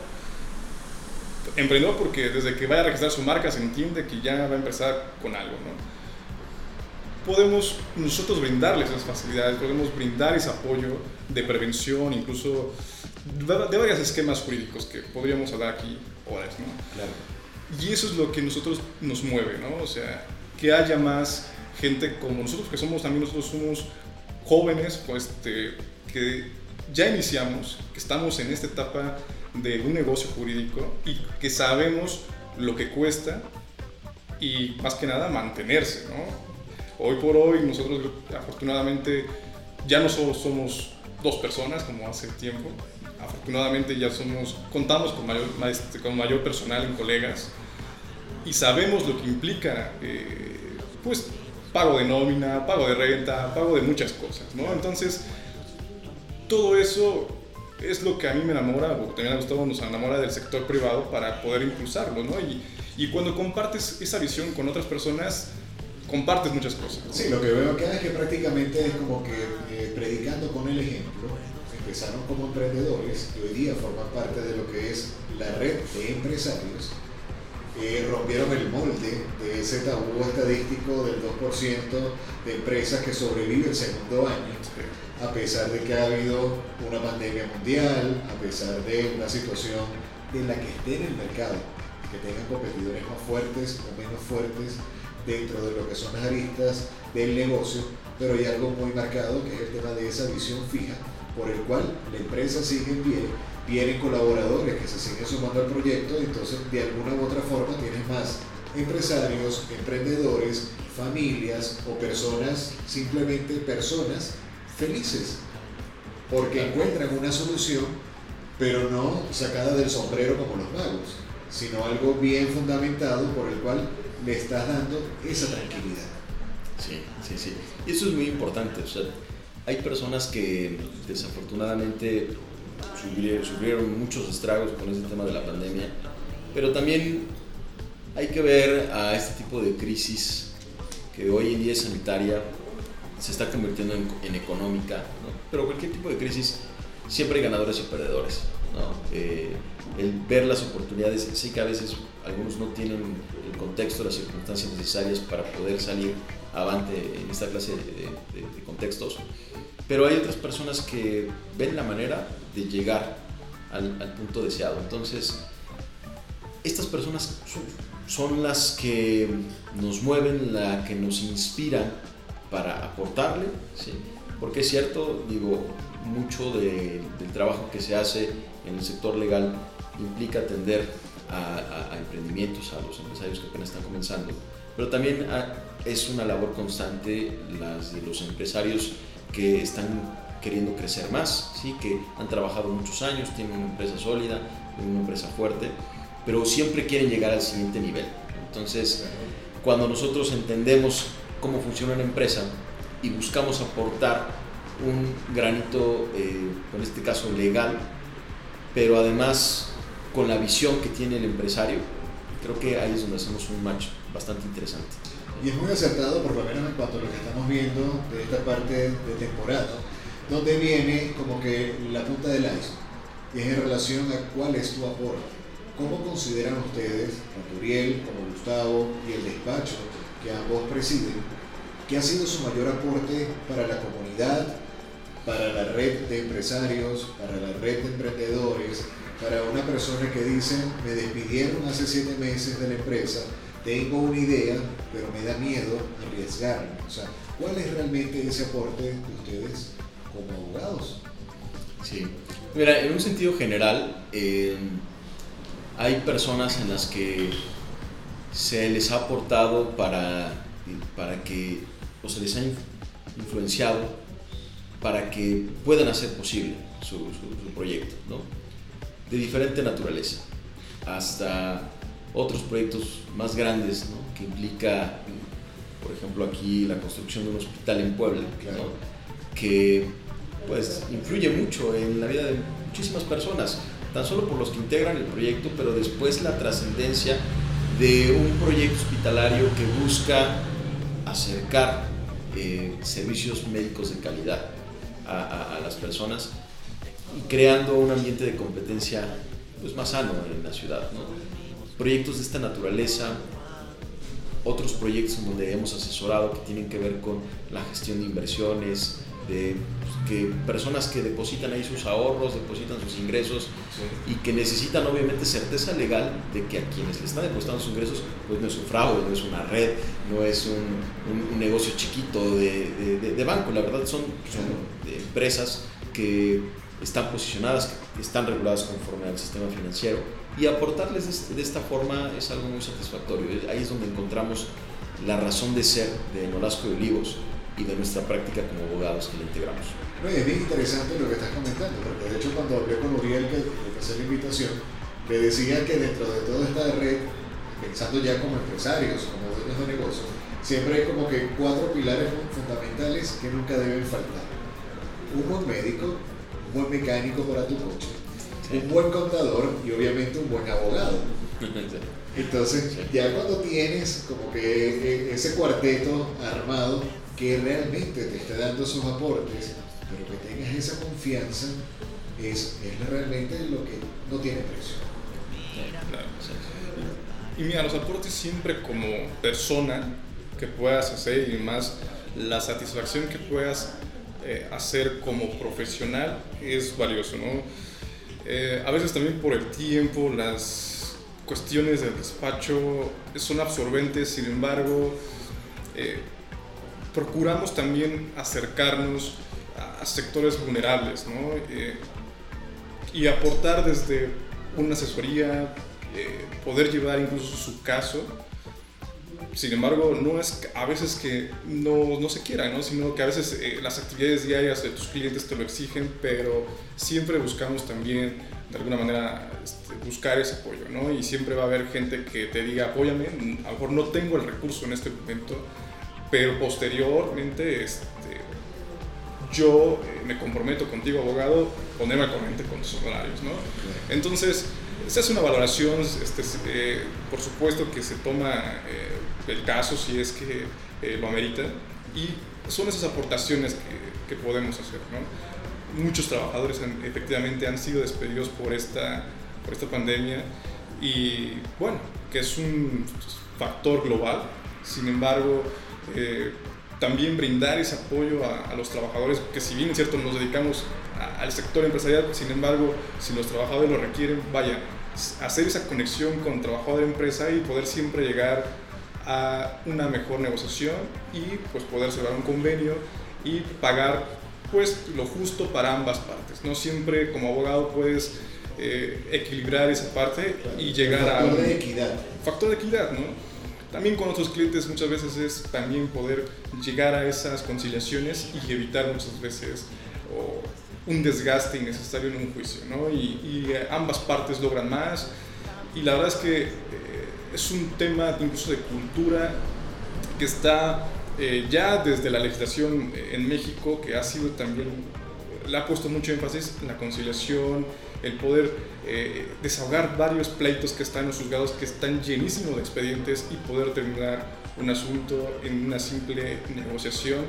emprendedor porque desde que vaya a registrar su marca se entiende que ya va a empezar con algo, ¿no? Podemos nosotros brindarles esas facilidades, podemos brindar ese apoyo de prevención, incluso de, varios esquemas jurídicos que podríamos hablar aquí horas, ¿no? Claro. Y eso es lo que nosotros nos mueve, ¿no? O sea, que haya más gente como nosotros, que somos también nosotros somos jóvenes, pues, este, que ya iniciamos, que estamos en esta etapa de un negocio jurídico y que sabemos lo que cuesta y más que nada mantenerse, ¿no? Hoy por hoy nosotros afortunadamente ya no solo somos dos personas como hace tiempo, afortunadamente ya somos, contamos con mayor, con mayor personal en colegas y sabemos lo que implica, eh, pues, pago de nómina, pago de renta, pago de muchas cosas, ¿no? Entonces, todo eso es lo que a mí me enamora, o también a Gustavo nos enamora del sector privado para poder impulsarlo, ¿no? Y, y cuando compartes esa visión con otras personas, compartes muchas cosas. Sí, lo que veo acá es que prácticamente es como que eh, predicando con el ejemplo, empezaron como emprendedores y hoy día forman parte de lo que es la red de empresarios. Eh, rompieron el molde de ese tabú estadístico del 2% de empresas que sobreviven el segundo año, a pesar de que ha habido una pandemia mundial, a pesar de una situación en la que esté en el mercado, que tengan competidores más fuertes o menos fuertes dentro de lo que son las aristas del negocio, pero hay algo muy marcado que es el tema de esa visión fija, por el cual la empresa sigue en pie, vienen colaboradores que se siguen sumando al proyecto, y entonces de alguna u otra forma tienes más empresarios, emprendedores, familias o personas, simplemente personas felices, porque encuentran una solución, pero no sacada del sombrero como los magos, sino algo bien fundamentado por el cual le estás dando esa tranquilidad. Sí, sí, sí. Y eso es muy importante. O sea, hay personas que desafortunadamente sufrieron, sufrieron muchos estragos con ese tema de la pandemia, pero también hay que ver a este tipo de crisis que hoy en día es sanitaria, se está convirtiendo en, en económica, ¿no? pero cualquier tipo de crisis siempre hay ganadores y perdedores. ¿no? Eh, el ver las oportunidades, sí que a veces algunos no tienen el contexto, las circunstancias necesarias para poder salir avante en esta clase de, de- de contextos, pero hay otras personas que ven la manera de llegar al, al punto deseado. Entonces, estas personas son, son las que nos mueven, la que nos inspiran para aportarle, ¿sí? porque es cierto, digo, mucho de- del trabajo que se hace en el sector legal implica atender a, a- a emprendimientos, a los empresarios que apenas están comenzando, pero también ah, es una labor constante las de los empresarios que están queriendo crecer más, ¿sí? que han trabajado muchos años, tienen una empresa sólida, tienen una empresa fuerte, pero siempre quieren llegar al siguiente nivel. Entonces, cuando nosotros entendemos cómo funciona una empresa y buscamos aportar un granito, eh, en este caso legal, pero además con la visión que tiene el empresario, creo que ahí es donde hacemos un match bastante interesante. Y es muy acertado, por lo menos en cuanto a lo que estamos viendo de esta parte de temporada, donde viene como que la punta del iceberg, y es en relación a cuál es tu aporte. ¿Cómo consideran ustedes, tanto Uriel como Gustavo y el despacho que ambos presiden, que ha sido su mayor aporte para la comunidad, para la red de empresarios, para la red de emprendedores, para una persona que dice, me despidieron hace siete meses de la empresa, tengo una idea, pero me da miedo arriesgarme. O sea, ¿cuál es realmente ese aporte de ustedes como abogados? Sí. Mira, en un sentido general, eh, hay personas en las que se les ha aportado para, para que, o se les ha influenciado para que puedan hacer posible su, proyecto, ¿no? De diferente naturaleza. hasta otros proyectos más grandes, ¿no? que implica, por ejemplo, aquí la construcción de un hospital en Puebla, Claro. que pues influye mucho en la vida de muchísimas personas, tan solo por los que integran el proyecto, pero después la trascendencia de un proyecto hospitalario que busca acercar eh, servicios médicos de calidad a, a- a las personas y creando un ambiente de competencia pues, más sano en la ciudad. ¿no? Proyectos de esta naturaleza, otros proyectos en donde hemos asesorado que tienen que ver con la gestión de inversiones, de pues, que personas que depositan ahí sus ahorros, depositan sus ingresos y que necesitan obviamente certeza legal de que a quienes le están depositando sus ingresos pues no es un fraude, no es una red, no es un, un- un negocio chiquito de, de- de- de banco, la verdad son, son empresas que están posicionadas, que están reguladas conforme al sistema financiero y aportarles de, esta forma es algo muy satisfactorio. Ahí es donde encontramos la razón de ser de Nolasco de Olivos y de nuestra práctica como abogados que la integramos. No, es bien interesante lo que estás comentando, porque de hecho cuando hablé con Uriel, que le pasé la invitación, le decía que dentro de toda esta red, pensando ya como empresarios, como dueños de negocios, siempre hay como que cuatro pilares fundamentales que nunca deben faltar. Un buen médico, un buen mecánico para tu coche, un buen contador y obviamente un buen abogado. Entonces, Sí. ya cuando tienes como que eh, ese cuarteto armado que realmente te está dando esos aportes, pero que tengas esa confianza, es, es realmente lo que no tiene precio. Claro. Y mira, los aportes siempre como persona que puedas hacer y más la satisfacción que puedas eh, hacer como profesional es valioso, ¿no? Eh, a veces también por el tiempo, las cuestiones del despacho son absorbentes, sin embargo, eh, procuramos también acercarnos a, sectores vulnerables, ¿no? Eh, y aportar desde una asesoría, poder llevar incluso su caso. Sin embargo, no es a veces que no, no se quiera, ¿no? sino que a veces eh, las actividades diarias de tus clientes te lo exigen, pero siempre buscamos también de alguna manera este, buscar ese apoyo, ¿no? Y siempre va a haber gente que te diga, apóyame, a lo mejor no tengo el recurso en este momento, pero posteriormente este, yo eh, me comprometo contigo, abogado, ponerme al corriente con tus honorarios, ¿no? Entonces, se hace una valoración, este, eh, por supuesto que se toma eh, el caso si es que eh, lo amerita, y son esas aportaciones que, que podemos hacer, ¿no? Muchos trabajadores han- efectivamente han sido despedidos por esta, por esta pandemia, y bueno, que es un factor global, sin embargo, también brindar ese apoyo a, los trabajadores, que si bien es cierto nos dedicamos al sector empresarial, sin embargo, si los trabajadores lo requieren, vaya, hacer esa conexión con trabajador empresa y poder siempre llegar a una mejor negociación y pues poder cerrar un convenio y pagar pues lo justo para ambas partes. No siempre como abogado puedes eh, equilibrar esa parte y llegar a Factor un de equidad. factor de equidad, ¿no? También con otros clientes muchas veces es también poder llegar a esas conciliaciones y evitar muchas veces o, un desgaste innecesario en un juicio, ¿no? Y, y, eh, ambas partes logran más y la verdad es que eh, es un tema incluso de cultura que está eh, ya desde la legislación eh, en México que ha sido también, le ha puesto mucho énfasis en la conciliación, el poder eh, desahogar varios pleitos que están en los juzgados que están llenísimos de expedientes y poder terminar un asunto en una simple negociación.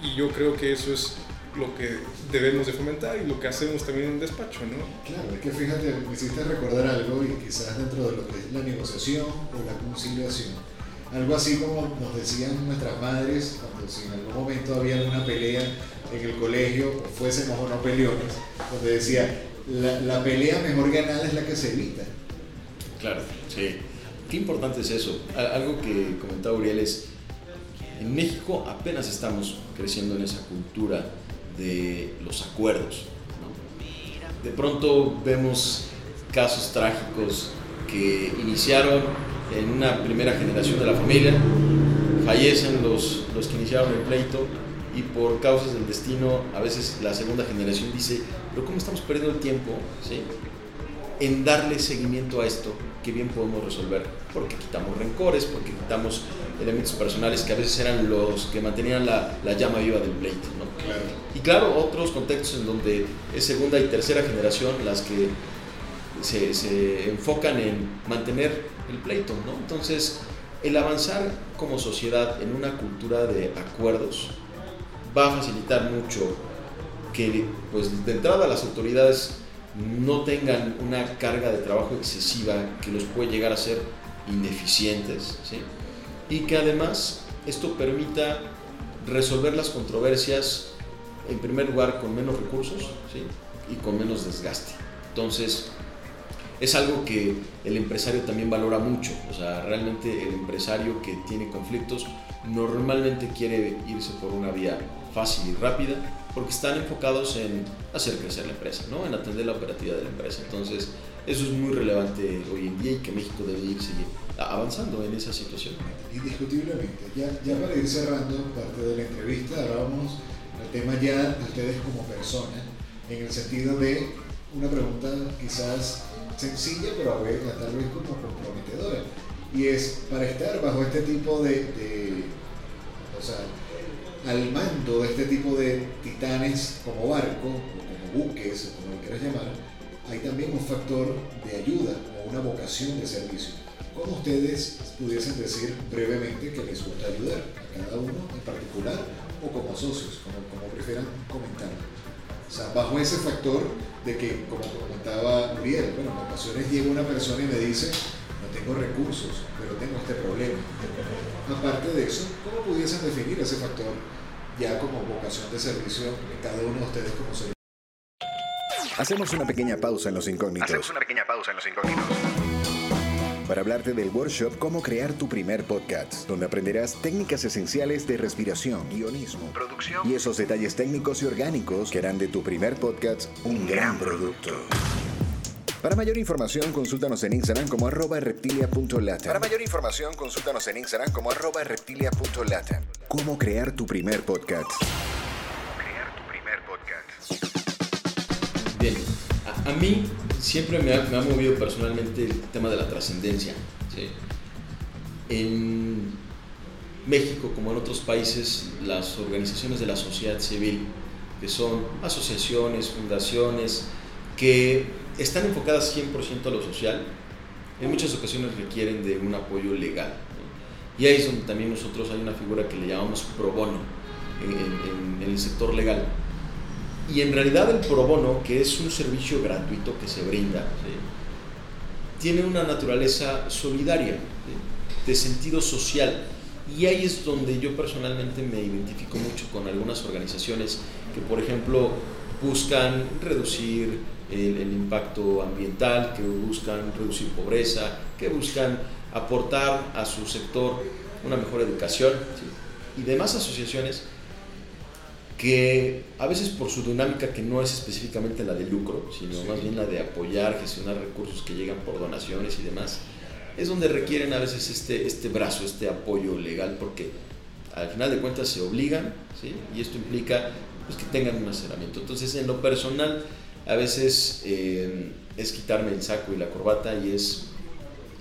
Y yo creo que eso es lo que debemos de fomentar y lo que hacemos también en el despacho, ¿no? Claro, es que fíjate, me hiciste recordar algo y quizás dentro de lo que es la negociación o la conciliación. Algo así como nos decían nuestras madres cuando si en algún momento había alguna pelea en el colegio, o fuésemos o no peleones, donde decía, la, la pelea mejor ganada es la que se evita. Claro, sí. Qué importante es eso. Algo que comentaba Uriel es, en México apenas estamos creciendo en esa cultura de los acuerdos. ¿no? De pronto vemos casos trágicos que iniciaron en una primera generación de la familia, fallecen los, los que iniciaron el pleito y por causas del destino a veces la segunda generación dice, pero ¿cómo estamos perdiendo el tiempo? ¿Sí? en darle seguimiento a esto que bien podemos resolver, porque quitamos rencores, porque quitamos elementos personales que a veces eran los que mantenían la, la llama viva del pleito. ¿no? Y claro, otros contextos en donde es segunda y tercera generación las que se, se enfocan en mantener el pleito. ¿no? Entonces, el avanzar como sociedad en una cultura de acuerdos va a facilitar mucho que pues de entrada las autoridades no tengan una carga de trabajo excesiva que los puede llegar a ser ineficientes ¿sí? y que además esto permita resolver las controversias en primer lugar con menos recursos ¿sí? y con menos desgaste. Entonces, es algo que el empresario también valora mucho. O sea, realmente el empresario que tiene conflictos normalmente quiere irse por una vía fácil y rápida porque están enfocados en hacer crecer la empresa, ¿no? en atender la operatividad de la empresa. Entonces, eso es muy relevante hoy en día y que México debe ir avanzando en esa situación. Indiscutiblemente. Ya, ya para ir cerrando parte de la entrevista, hablábamos del tema ya de ustedes como personas, en el sentido de una pregunta quizás sencilla, pero a veces, tal vez como comprometedora. Y es, para estar bajo este tipo de, de o sea, al mando de este tipo de titanes como barco, o como buques, o como lo quieras llamar, hay también un factor de ayuda o una vocación de servicio. ¿Cómo ustedes pudiesen decir brevemente que les gusta ayudar a cada uno en particular o como socios, como, como prefieran comentarlo? O sea, bajo ese factor de que, como comentaba Uriel, bueno, en ocasiones llega una persona y me dice, no tengo recursos, pero tengo este problema. Aparte de eso, ¿cómo pudiesen definir ese factor ya como vocación de servicio en cada uno de ustedes como servicio? Hacemos una pequeña pausa en los incógnitos. Hacemos una pequeña pausa en los incógnitos. Para hablarte del workshop Cómo crear tu primer podcast, donde aprenderás técnicas esenciales de respiración, guionismo, Producción. y esos detalles técnicos y orgánicos que harán de tu primer podcast un gran producto. Para mayor información, consúltanos en Instagram como arroba reptilia.lata. Para mayor información, consúltanos en Instagram como arroba reptilia.lata. Cómo crear tu primer podcast. Crear tu primer podcast. Bien, a, a mí siempre me ha, me ha movido personalmente el tema de la trascendencia. ¿sí? En México, como en otros países, las organizaciones de la sociedad civil, que son asociaciones, fundaciones, que están enfocadas 100% a lo social, en muchas ocasiones requieren de un apoyo legal. ¿no? Y ahí es donde también nosotros hay una figura que le llamamos pro bono en, en- en el sector legal. Y en realidad el pro bono, que es un servicio gratuito que se brinda, ¿sí? tiene una naturaleza solidaria, ¿sí? de sentido social. Y ahí es donde yo personalmente me identifico mucho con algunas organizaciones que, por ejemplo, buscan reducir el, el impacto ambiental, que buscan reducir pobreza, que buscan aportar a su sector una mejor educación, ¿sí? y demás asociaciones que a veces por su dinámica que no es específicamente la de lucro, sino Sí. más bien la de apoyar, gestionar recursos que llegan por donaciones y demás, es donde requieren a veces este, este brazo, este apoyo legal, porque al final de cuentas se obligan, ¿sí? y esto implica pues, que tengan un asesoramiento. Entonces, en lo personal, a veces eh, es quitarme el saco y la corbata y es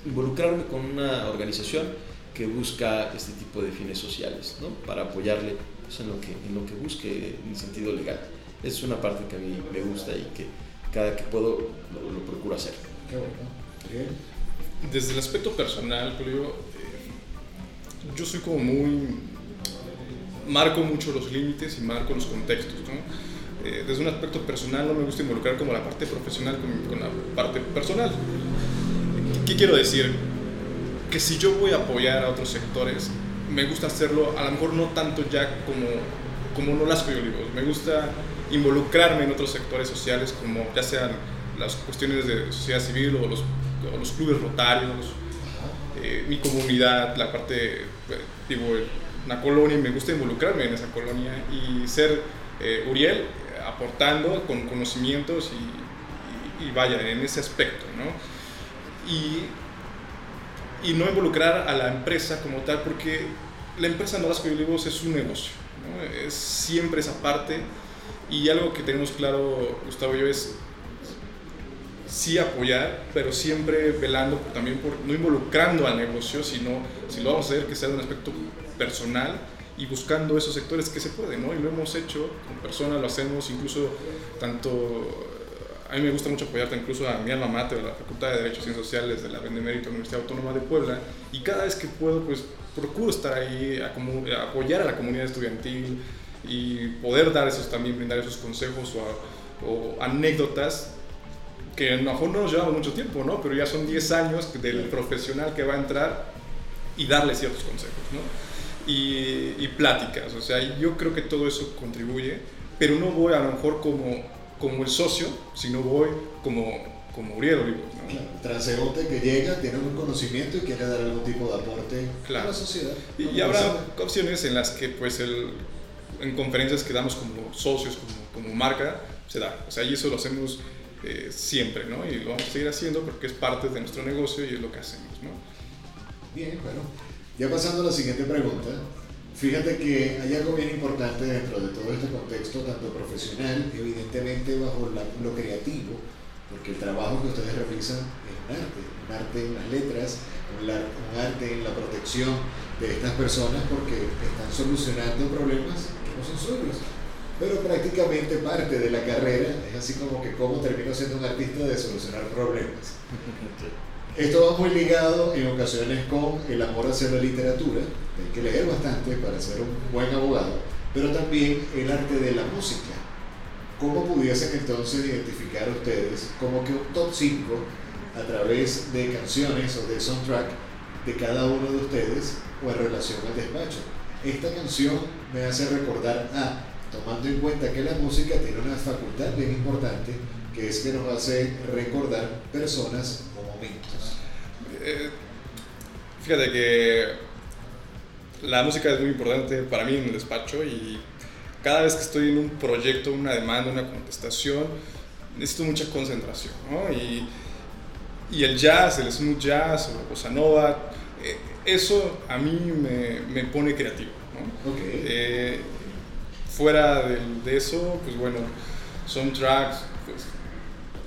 involucrarme con una organización que busca este tipo de fines sociales, ¿no? para apoyarle pues, en, lo que, en lo que busque en sentido legal. Es una parte que a mí me gusta y que cada que puedo lo, lo procuro hacer. Qué bueno. Bien. Desde el aspecto personal, Julio, eh, yo soy como muy... Marco mucho los límites y marco los contextos, ¿no? Eh, desde un aspecto personal no me gusta involucrar como la parte profesional con, con la parte personal. ¿Qué quiero decir? Que si yo voy a apoyar a otros sectores, me gusta hacerlo a lo mejor no tanto ya como, como no las olivos. Me gusta involucrarme en otros sectores sociales como ya sean las cuestiones de sociedad civil o los, o los clubes rotarios, eh, mi comunidad, la parte, eh, digo, una colonia, me gusta involucrarme en esa colonia y ser eh, Uriel aportando con conocimientos y, y- y vaya, en ese aspecto, ¿no? Y, y no involucrar a la empresa como tal, porque la empresa Nolasco y Olivos es un negocio, ¿no? Es siempre esa parte y algo que tenemos claro, Gustavo y yo, es sí apoyar, pero siempre velando también por no involucrando al negocio, sino si lo vamos a hacer que sea de un aspecto personal y buscando esos sectores que se pueden, ¿no? Y lo hemos hecho con personas, lo hacemos incluso tanto... A mí me gusta mucho apoyarte incluso a mi alma mater, de la Facultad de Derechos y Sociales de la Benemérita Universidad Autónoma de Puebla, y cada vez que puedo, pues procuro estar ahí, a apoyar a la comunidad estudiantil y poder dar esos también, brindar esos consejos o, a- o anécdotas que a lo mejor no nos llevamos mucho tiempo, ¿no? Pero ya son 10 años del profesional que va a entrar y darle ciertos consejos, ¿no? Y, y pláticas, o sea, yo creo que todo eso contribuye, pero no voy a lo mejor como, como el socio, sino voy como, como Uriel Olivos, ¿no? Claro, transeúnte que llega, tiene un conocimiento y quiere dar algún tipo de aporte Claro. a la sociedad. Y, y habrá opciones en las que, pues, el, en conferencias que damos como socios, como, como marca, se da. O sea, y eso lo hacemos eh, siempre, ¿no? Y lo vamos a seguir haciendo porque es parte de nuestro negocio y es lo que hacemos, ¿no? Bien, bueno. Ya pasando a la siguiente pregunta. Fíjate que hay algo bien importante dentro de todo este contexto, tanto profesional, evidentemente bajo lo creativo, porque el trabajo que ustedes realizan es un arte, un arte en las letras, un, un arte en la protección de estas personas porque están solucionando problemas que no son suyos. Pero prácticamente parte de la carrera es así como que cómo termino siendo un artista de solucionar problemas. <laughs> Esto va muy ligado en ocasiones con el amor hacia la literatura, hay que leer bastante para ser un buen abogado, pero también el arte de la música. ¿Cómo pudiesen entonces identificar ustedes como que un top 5 a través de canciones o de soundtrack de cada uno de ustedes o en relación al despacho? Esta canción me hace recordar a, tomando en cuenta que la música tiene una facultad bien importante, que es que nos hace recordar personas o momentos. Eh, fíjate que la música es muy importante para mí en el despacho y cada vez que estoy en un proyecto, una demanda, una contestación, necesito mucha concentración, ¿no? Y, y el jazz, el smooth jazz la bossa nova, eh, eso a mí me, me pone creativo, ¿no? Ok. Eh, fuera del- de, eso, pues bueno, son tracks,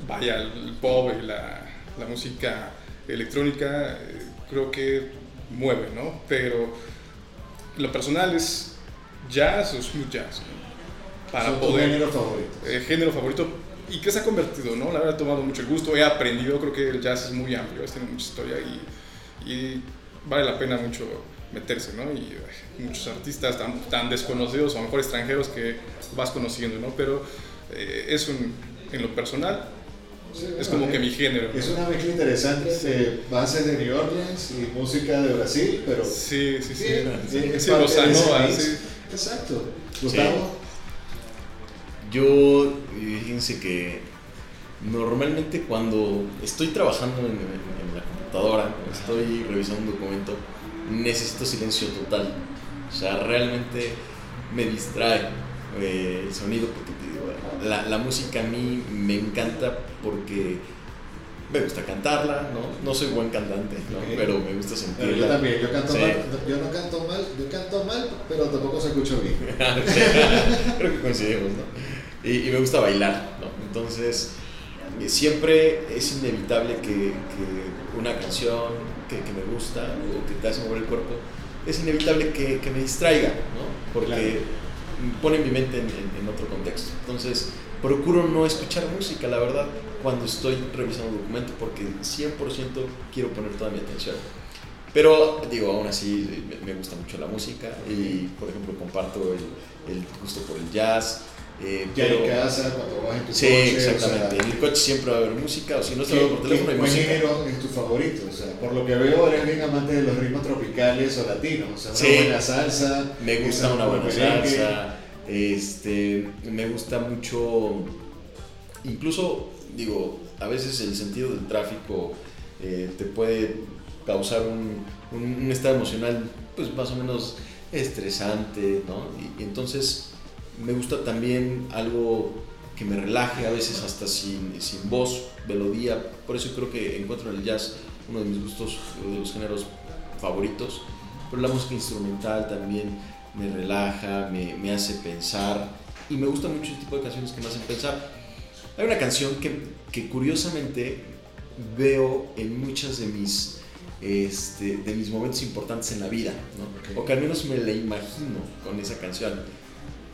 vaya, el pop y la, la música electrónica eh, creo que mueve, ¿no? Pero lo personal es jazz o smooth jazz, ¿no? Para Son poder género favorito. eh, género favorito y que se ha convertido, ¿no? La verdad he tomado mucho el gusto, he aprendido, creo que el jazz es muy amplio, tiene mucha historia y, y vale la pena mucho meterse, ¿no? Y ay, muchos artistas tan, tan desconocidos o a lo mejor extranjeros que vas conociendo, ¿no? Pero eh, eso en, en lo personal Sí, es como que eh, mi género. Es una mezcla interesante de bases de New Orleans y música de Brasil, pero Sí, sí, sí. Sí, es sí, nova, mix. sí. Exacto. Gustavo, Yo, eh, fíjense que normalmente cuando estoy trabajando en, en- en la computadora, cuando estoy revisando un documento, necesito silencio total. O sea, realmente me distrae eh, el sonido porque la, la música a mí me encanta porque me gusta cantarla, ¿no? No soy buen cantante, ¿no? Pero me gusta Pero sentirla. yo también, yo canto Sí. mal, yo no canto mal, yo canto mal, pero tampoco se escucha bien. <laughs> <laughs> Creo que coincidimos, ¿no? Y, y me gusta bailar, ¿no? Entonces, siempre es inevitable que, que una canción que, que me gusta o que te hace mover el cuerpo, es inevitable que, que me distraiga, ¿no? Porque Claro. Pone mi mente en, en- en otro contexto. Entonces, procuro no escuchar música, la verdad, cuando estoy revisando un documento, porque 100% quiero poner toda mi atención. Pero digo, aún así me- gusta mucho la música y, por ejemplo, comparto el, el gusto por el jazz. Eh, Ya pero- en casa, cuando vas en tu Sí, coche, exactamente. o sea, en el coche siempre va a haber música, o si no ¿qué, estoy por teléfono hay buen música. género es tu favorito? O sea, por lo que veo eres bien amante de los ritmos tropicales o latinos, o sea, una Sí. buena salsa. Me gusta una un buena salsa. Este, me gusta mucho, incluso, digo, a veces el sentido del tráfico eh, te puede causar un, un- un estado emocional, pues más o menos estresante, ¿no? Y, y entonces me gusta también algo que me relaje, a veces hasta sin, sin voz, melodía. Por eso creo que encuentro en el jazz uno de mis gustos, de los géneros favoritos. Pero la música instrumental también me relaja, me, me hace pensar y me gusta mucho el tipo de canciones que me hacen pensar. Hay una canción que, que curiosamente veo en muchas de mis, este, de mis momentos importantes en la vida, o que al menos me la imagino con esa canción.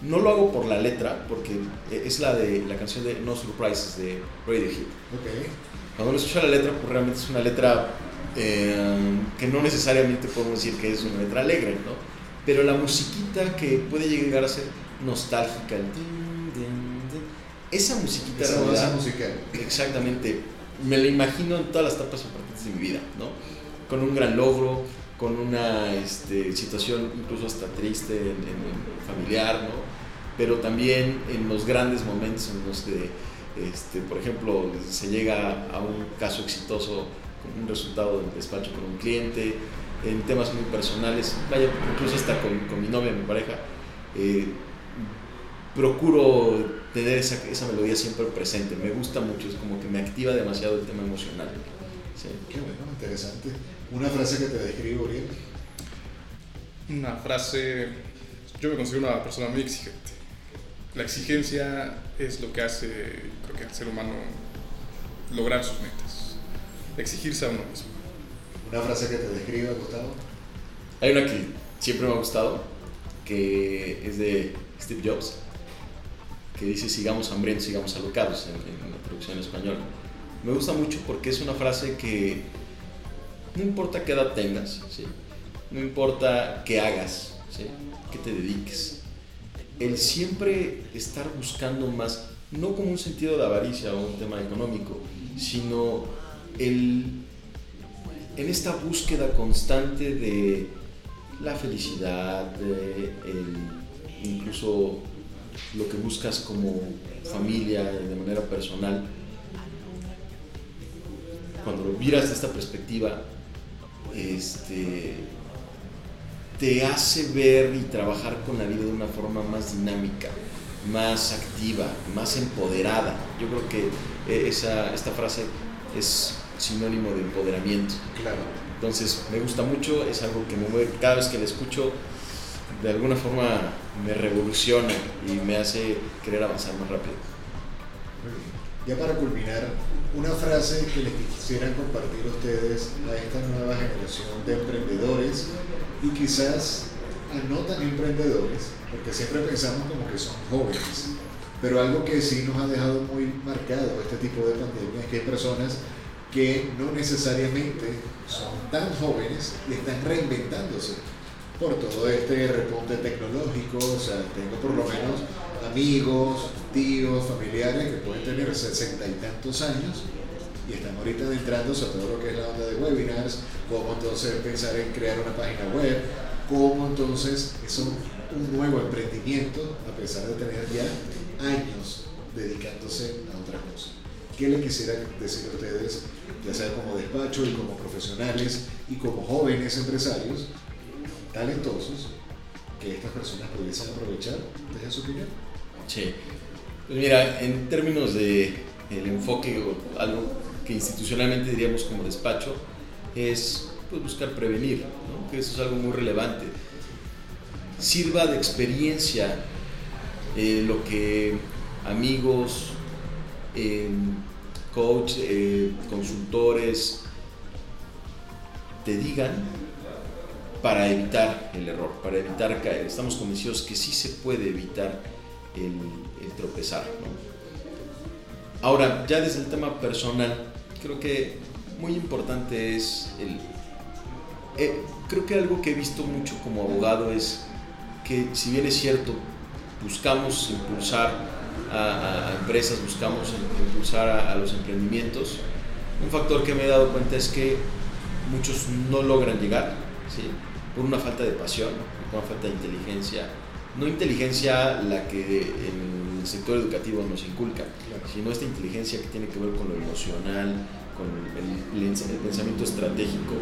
No lo hago por la letra, porque es la de la canción de No Surprises de Radiohead. Ok. Cuando uno escucha la letra, pues realmente es una letra eh, que no necesariamente podemos decir que es una letra alegre, ¿no? Pero la musiquita que puede llegar a ser nostálgica, el din, din, din, esa musiquita Esa realidad, musical. exactamente, me la imagino en todas las etapas importantes de mi vida, ¿no? Con un gran logro, con una este, situación incluso hasta triste en, en- familiar, ¿no? Pero también en los grandes momentos en los que, este, por ejemplo, se llega a un caso exitoso con un resultado del despacho con un cliente, en temas muy personales, vaya, incluso hasta con, con mi novia, mi pareja, eh, procuro tener esa, esa melodía siempre presente, me gusta mucho, es como que me activa demasiado el tema emocional. ¿sí? Qué bueno, interesante. Una frase que te describe, Uriel. Una frase, yo me considero una persona muy exigente. La exigencia es lo que hace, creo que al ser humano lograr sus metas. Exigirse a uno mismo. Una frase que te describe, Gustavo. Hay una que siempre me ha gustado, que es de Steve Jobs, que dice sigamos hambrientos, sigamos alocados en, en la traducción en español. Me gusta mucho porque es una frase que no importa qué edad tengas, ¿sí? no importa qué hagas, ¿sí? qué te dediques, el siempre estar buscando más, no como un sentido de avaricia o un tema económico, sino el en esta búsqueda constante de la felicidad, de incluso lo que buscas como familia, de manera personal, cuando lo miras de esta perspectiva, este, te hace ver y trabajar con la vida de una forma más dinámica, más activa, más empoderada. Yo creo que eh, esa, esta frase es sinónimo de empoderamiento. Claro. Entonces me gusta mucho, es algo que me mueve, cada vez que la escucho, de alguna forma me revoluciona y me hace querer avanzar más rápido. Ya para culminar, una frase que les quisieran compartir ustedes a esta nueva generación de emprendedores y quizás a no tan emprendedores, porque siempre pensamos como que son jóvenes, pero algo que sí nos ha dejado muy marcado este tipo de pandemia es que hay personas que no necesariamente son tan jóvenes y están reinventándose por todo este repunte tecnológico, o sea, tengo por lo menos amigos, tíos, familiares que pueden tener sesenta y tantos años y están ahorita adentrándose a todo lo que es la onda de webinars, cómo entonces pensar en crear una página web, cómo entonces es un, nuevo emprendimiento a pesar de tener ya años dedicándose a otra cosa. ¿Qué le quisiera decir a ustedes, ya sea como despacho y como profesionales y como jóvenes empresarios talentosos, que estas personas pudiesen aprovechar desde su opinión? Sí. Pues mira, en términos de enfoque algo que institucionalmente diríamos como despacho, es pues, buscar prevenir, que eso es algo muy relevante. Sirva de experiencia eh, lo que amigos, eh, coach, eh, consultores te digan para evitar el error, para evitar caer. Estamos convencidos que sí se puede evitar el, el tropezar. ¿no? Ahora, ya desde el tema personal, creo que muy importante es el... eh, creo que algo que he visto mucho como abogado es que si bien es cierto, buscamos impulsar a, a empresas, buscamos impulsar a, a los emprendimientos, un factor que me he dado cuenta es que muchos no logran llegar, ¿sí? por una falta de pasión, por una falta de inteligencia, no inteligencia la que en el sector educativo nos inculca, sino esta inteligencia que tiene que ver con lo emocional, con el, el- el pensamiento estratégico,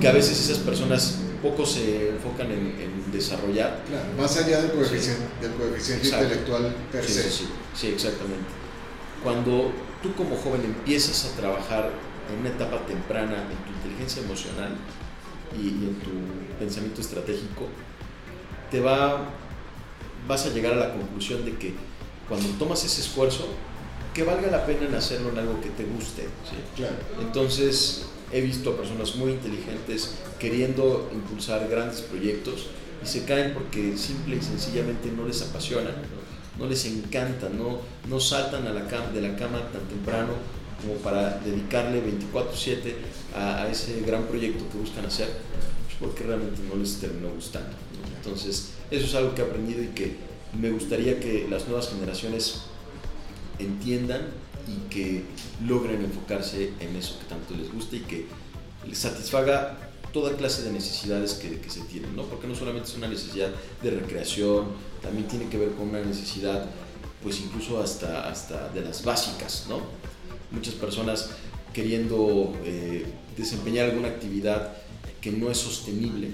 que a veces esas personas poco se enfocan en, en desarrollar. Claro, más allá del coeficiente, del coeficiente intelectual per Sí, se. sí, sí, sí, exactamente. Cuando tú como joven empiezas a trabajar en una etapa temprana en tu inteligencia emocional y, y en tu pensamiento estratégico, te va, vas a llegar a la conclusión de que cuando tomas ese esfuerzo, que valga la pena en hacerlo en algo que te guste. ¿sí? Claro. Entonces he visto a personas muy inteligentes queriendo impulsar grandes proyectos y se caen porque simple y sencillamente no les apasiona, no, no les encanta, no, no saltan a la cama, de la cama tan temprano como para dedicarle 24/7 a, a ese gran proyecto que buscan hacer, pues porque realmente no les terminó gustando. Entonces eso es algo que he aprendido y que me gustaría que las nuevas generaciones entiendan y que logren enfocarse en eso que tanto les gusta y que les satisfaga toda clase de necesidades que, se tienen, ¿no? Porque no solamente es una necesidad de recreación, también tiene que ver con una necesidad, pues incluso hasta, hasta de las básicas, ¿no? Muchas personas queriendo eh, desempeñar alguna actividad que no es sostenible.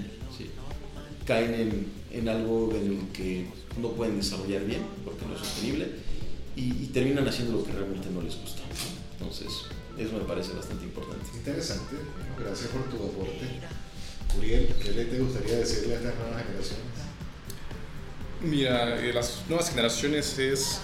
Caen en, en algo en el que no pueden desarrollar bien porque no es sostenible y, y terminan haciendo lo que realmente no les gusta. Entonces, eso me parece bastante importante. Interesante. Bueno, gracias por tu aporte. Uriel, ¿qué le te gustaría decirle a estas nuevas generaciones? Mira, eh, las nuevas generaciones es...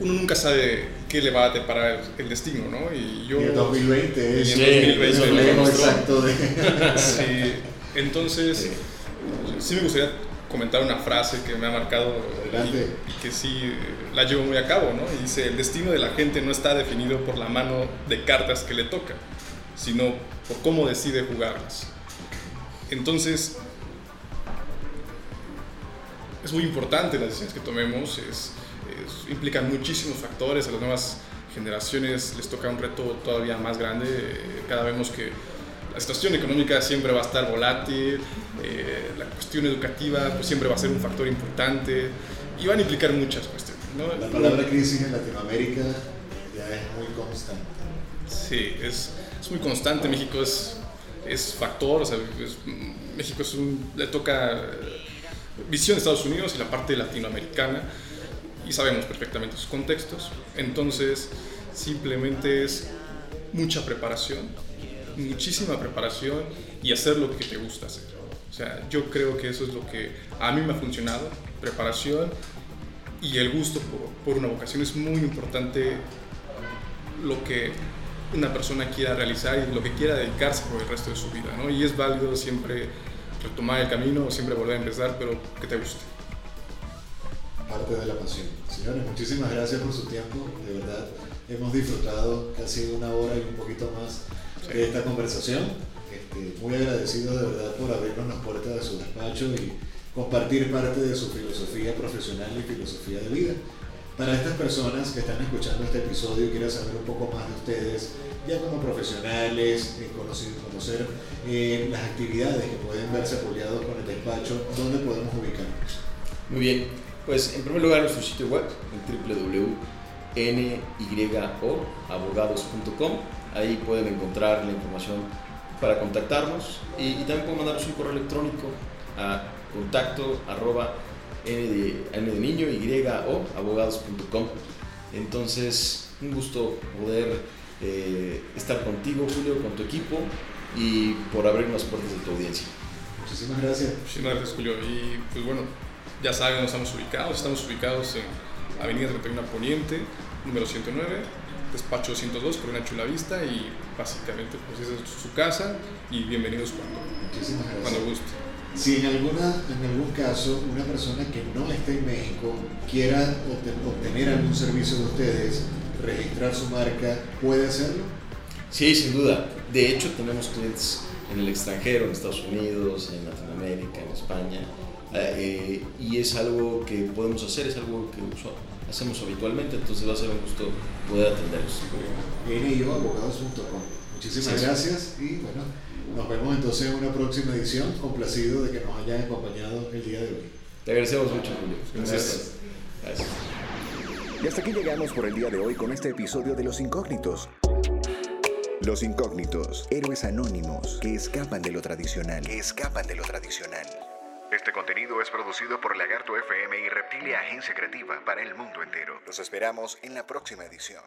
Uno nunca sabe qué le va a deparar el destino, ¿no? Y yo... Y el 2020 es Y en 2020 es el lo lema demostró. exacto de... <laughs> Sí, entonces, sí me gustaría comentar una frase que me ha marcado y, y que sí la llevo muy a cabo, ¿no? Y dice, el destino de la gente no está definido por la mano de cartas que le toca, sino por cómo decide jugarlas. Entonces, es muy importante las decisiones que tomemos, es, es- implican muchísimos factores, a las nuevas generaciones les toca un reto todavía más grande, eh, cada vemos que la situación económica siempre va a estar volátil, eh, la cuestión educativa pues siempre va a ser un factor importante y van a implicar muchas cuestiones. ¿no? La palabra crisis en Latinoamérica ya es muy constante. Sí, es, es muy constante. México es, es factor, o sea, es- México es un, le toca eh, visión de Estados Unidos y la parte latinoamericana y sabemos perfectamente sus contextos. Entonces, simplemente es mucha preparación, muchísima preparación y hacer lo que te gusta hacer. O sea, yo creo que eso es lo que a mí me ha funcionado, preparación y el gusto por, por una vocación es muy importante lo que una persona quiera realizar y lo que quiera dedicarse por el resto de su vida, ¿no? Y es válido siempre retomar el camino, siempre volver a empezar, pero que te guste. parte de la pasión. Señores, muchísimas gracias por su tiempo. De verdad, hemos disfrutado casi una hora y un poquito más de esta conversación. Este, muy agradecido de verdad por abrirnos las puertas de su despacho y compartir parte de su filosofía profesional y filosofía de vida. Para estas personas que están escuchando este episodio y quieren saber un poco más de ustedes, ya como profesionales, eh, conocer, conocer eh, las actividades que pueden verse apoyados con el despacho, ¿dónde podemos ubicarnos? Muy bien, pues en primer lugar nuestro sitio web, en www.nyoabogados.com. Ahí pueden encontrar la información para contactarnos y, y también pueden mandarnos un correo electrónico a contacto arroba n de, n de niño y o abogados.com. Entonces, un gusto poder eh, estar contigo, Julio, con tu equipo y por abrir las puertas de tu audiencia. Muchísimas gracias. Muchísimas gracias, Julio. Y pues bueno, ya saben dónde estamos ubicados. Estamos ubicados en Avenida 31 Poniente, número 109, despacho 102, Corona Chulavista. Y básicamente, pues esa es su casa. Y bienvenidos cuando, Muchísimas gracias. cuando guste. Si en, alguna, en algún caso una persona que no esté en México quiera obte- obtener algún servicio de ustedes, registrar su marca, ¿puede hacerlo? Sí, sin duda. De hecho, tenemos clientes en el extranjero, en Estados Unidos, en Latinoamérica, en España. eh, y es algo que podemos hacer, es algo que uso- hacemos habitualmente, entonces va a ser un gusto poder atenderlos. NIOabogados.com. Muchísimas Sí. gracias y bueno, nos vemos entonces en una próxima edición. Complacido de que nos hayan acompañado el día de hoy. Te agradecemos mucho, Julio. Gracias. Gracias. Y hasta aquí llegamos por el día de hoy con este episodio de Los Incógnitos. Los Incógnitos, héroes anónimos que escapan de lo tradicional, que escapan de lo tradicional. Este contenido es producido por Lagarto FM y Reptilia Agencia Creativa para el mundo entero. Los esperamos en la próxima edición.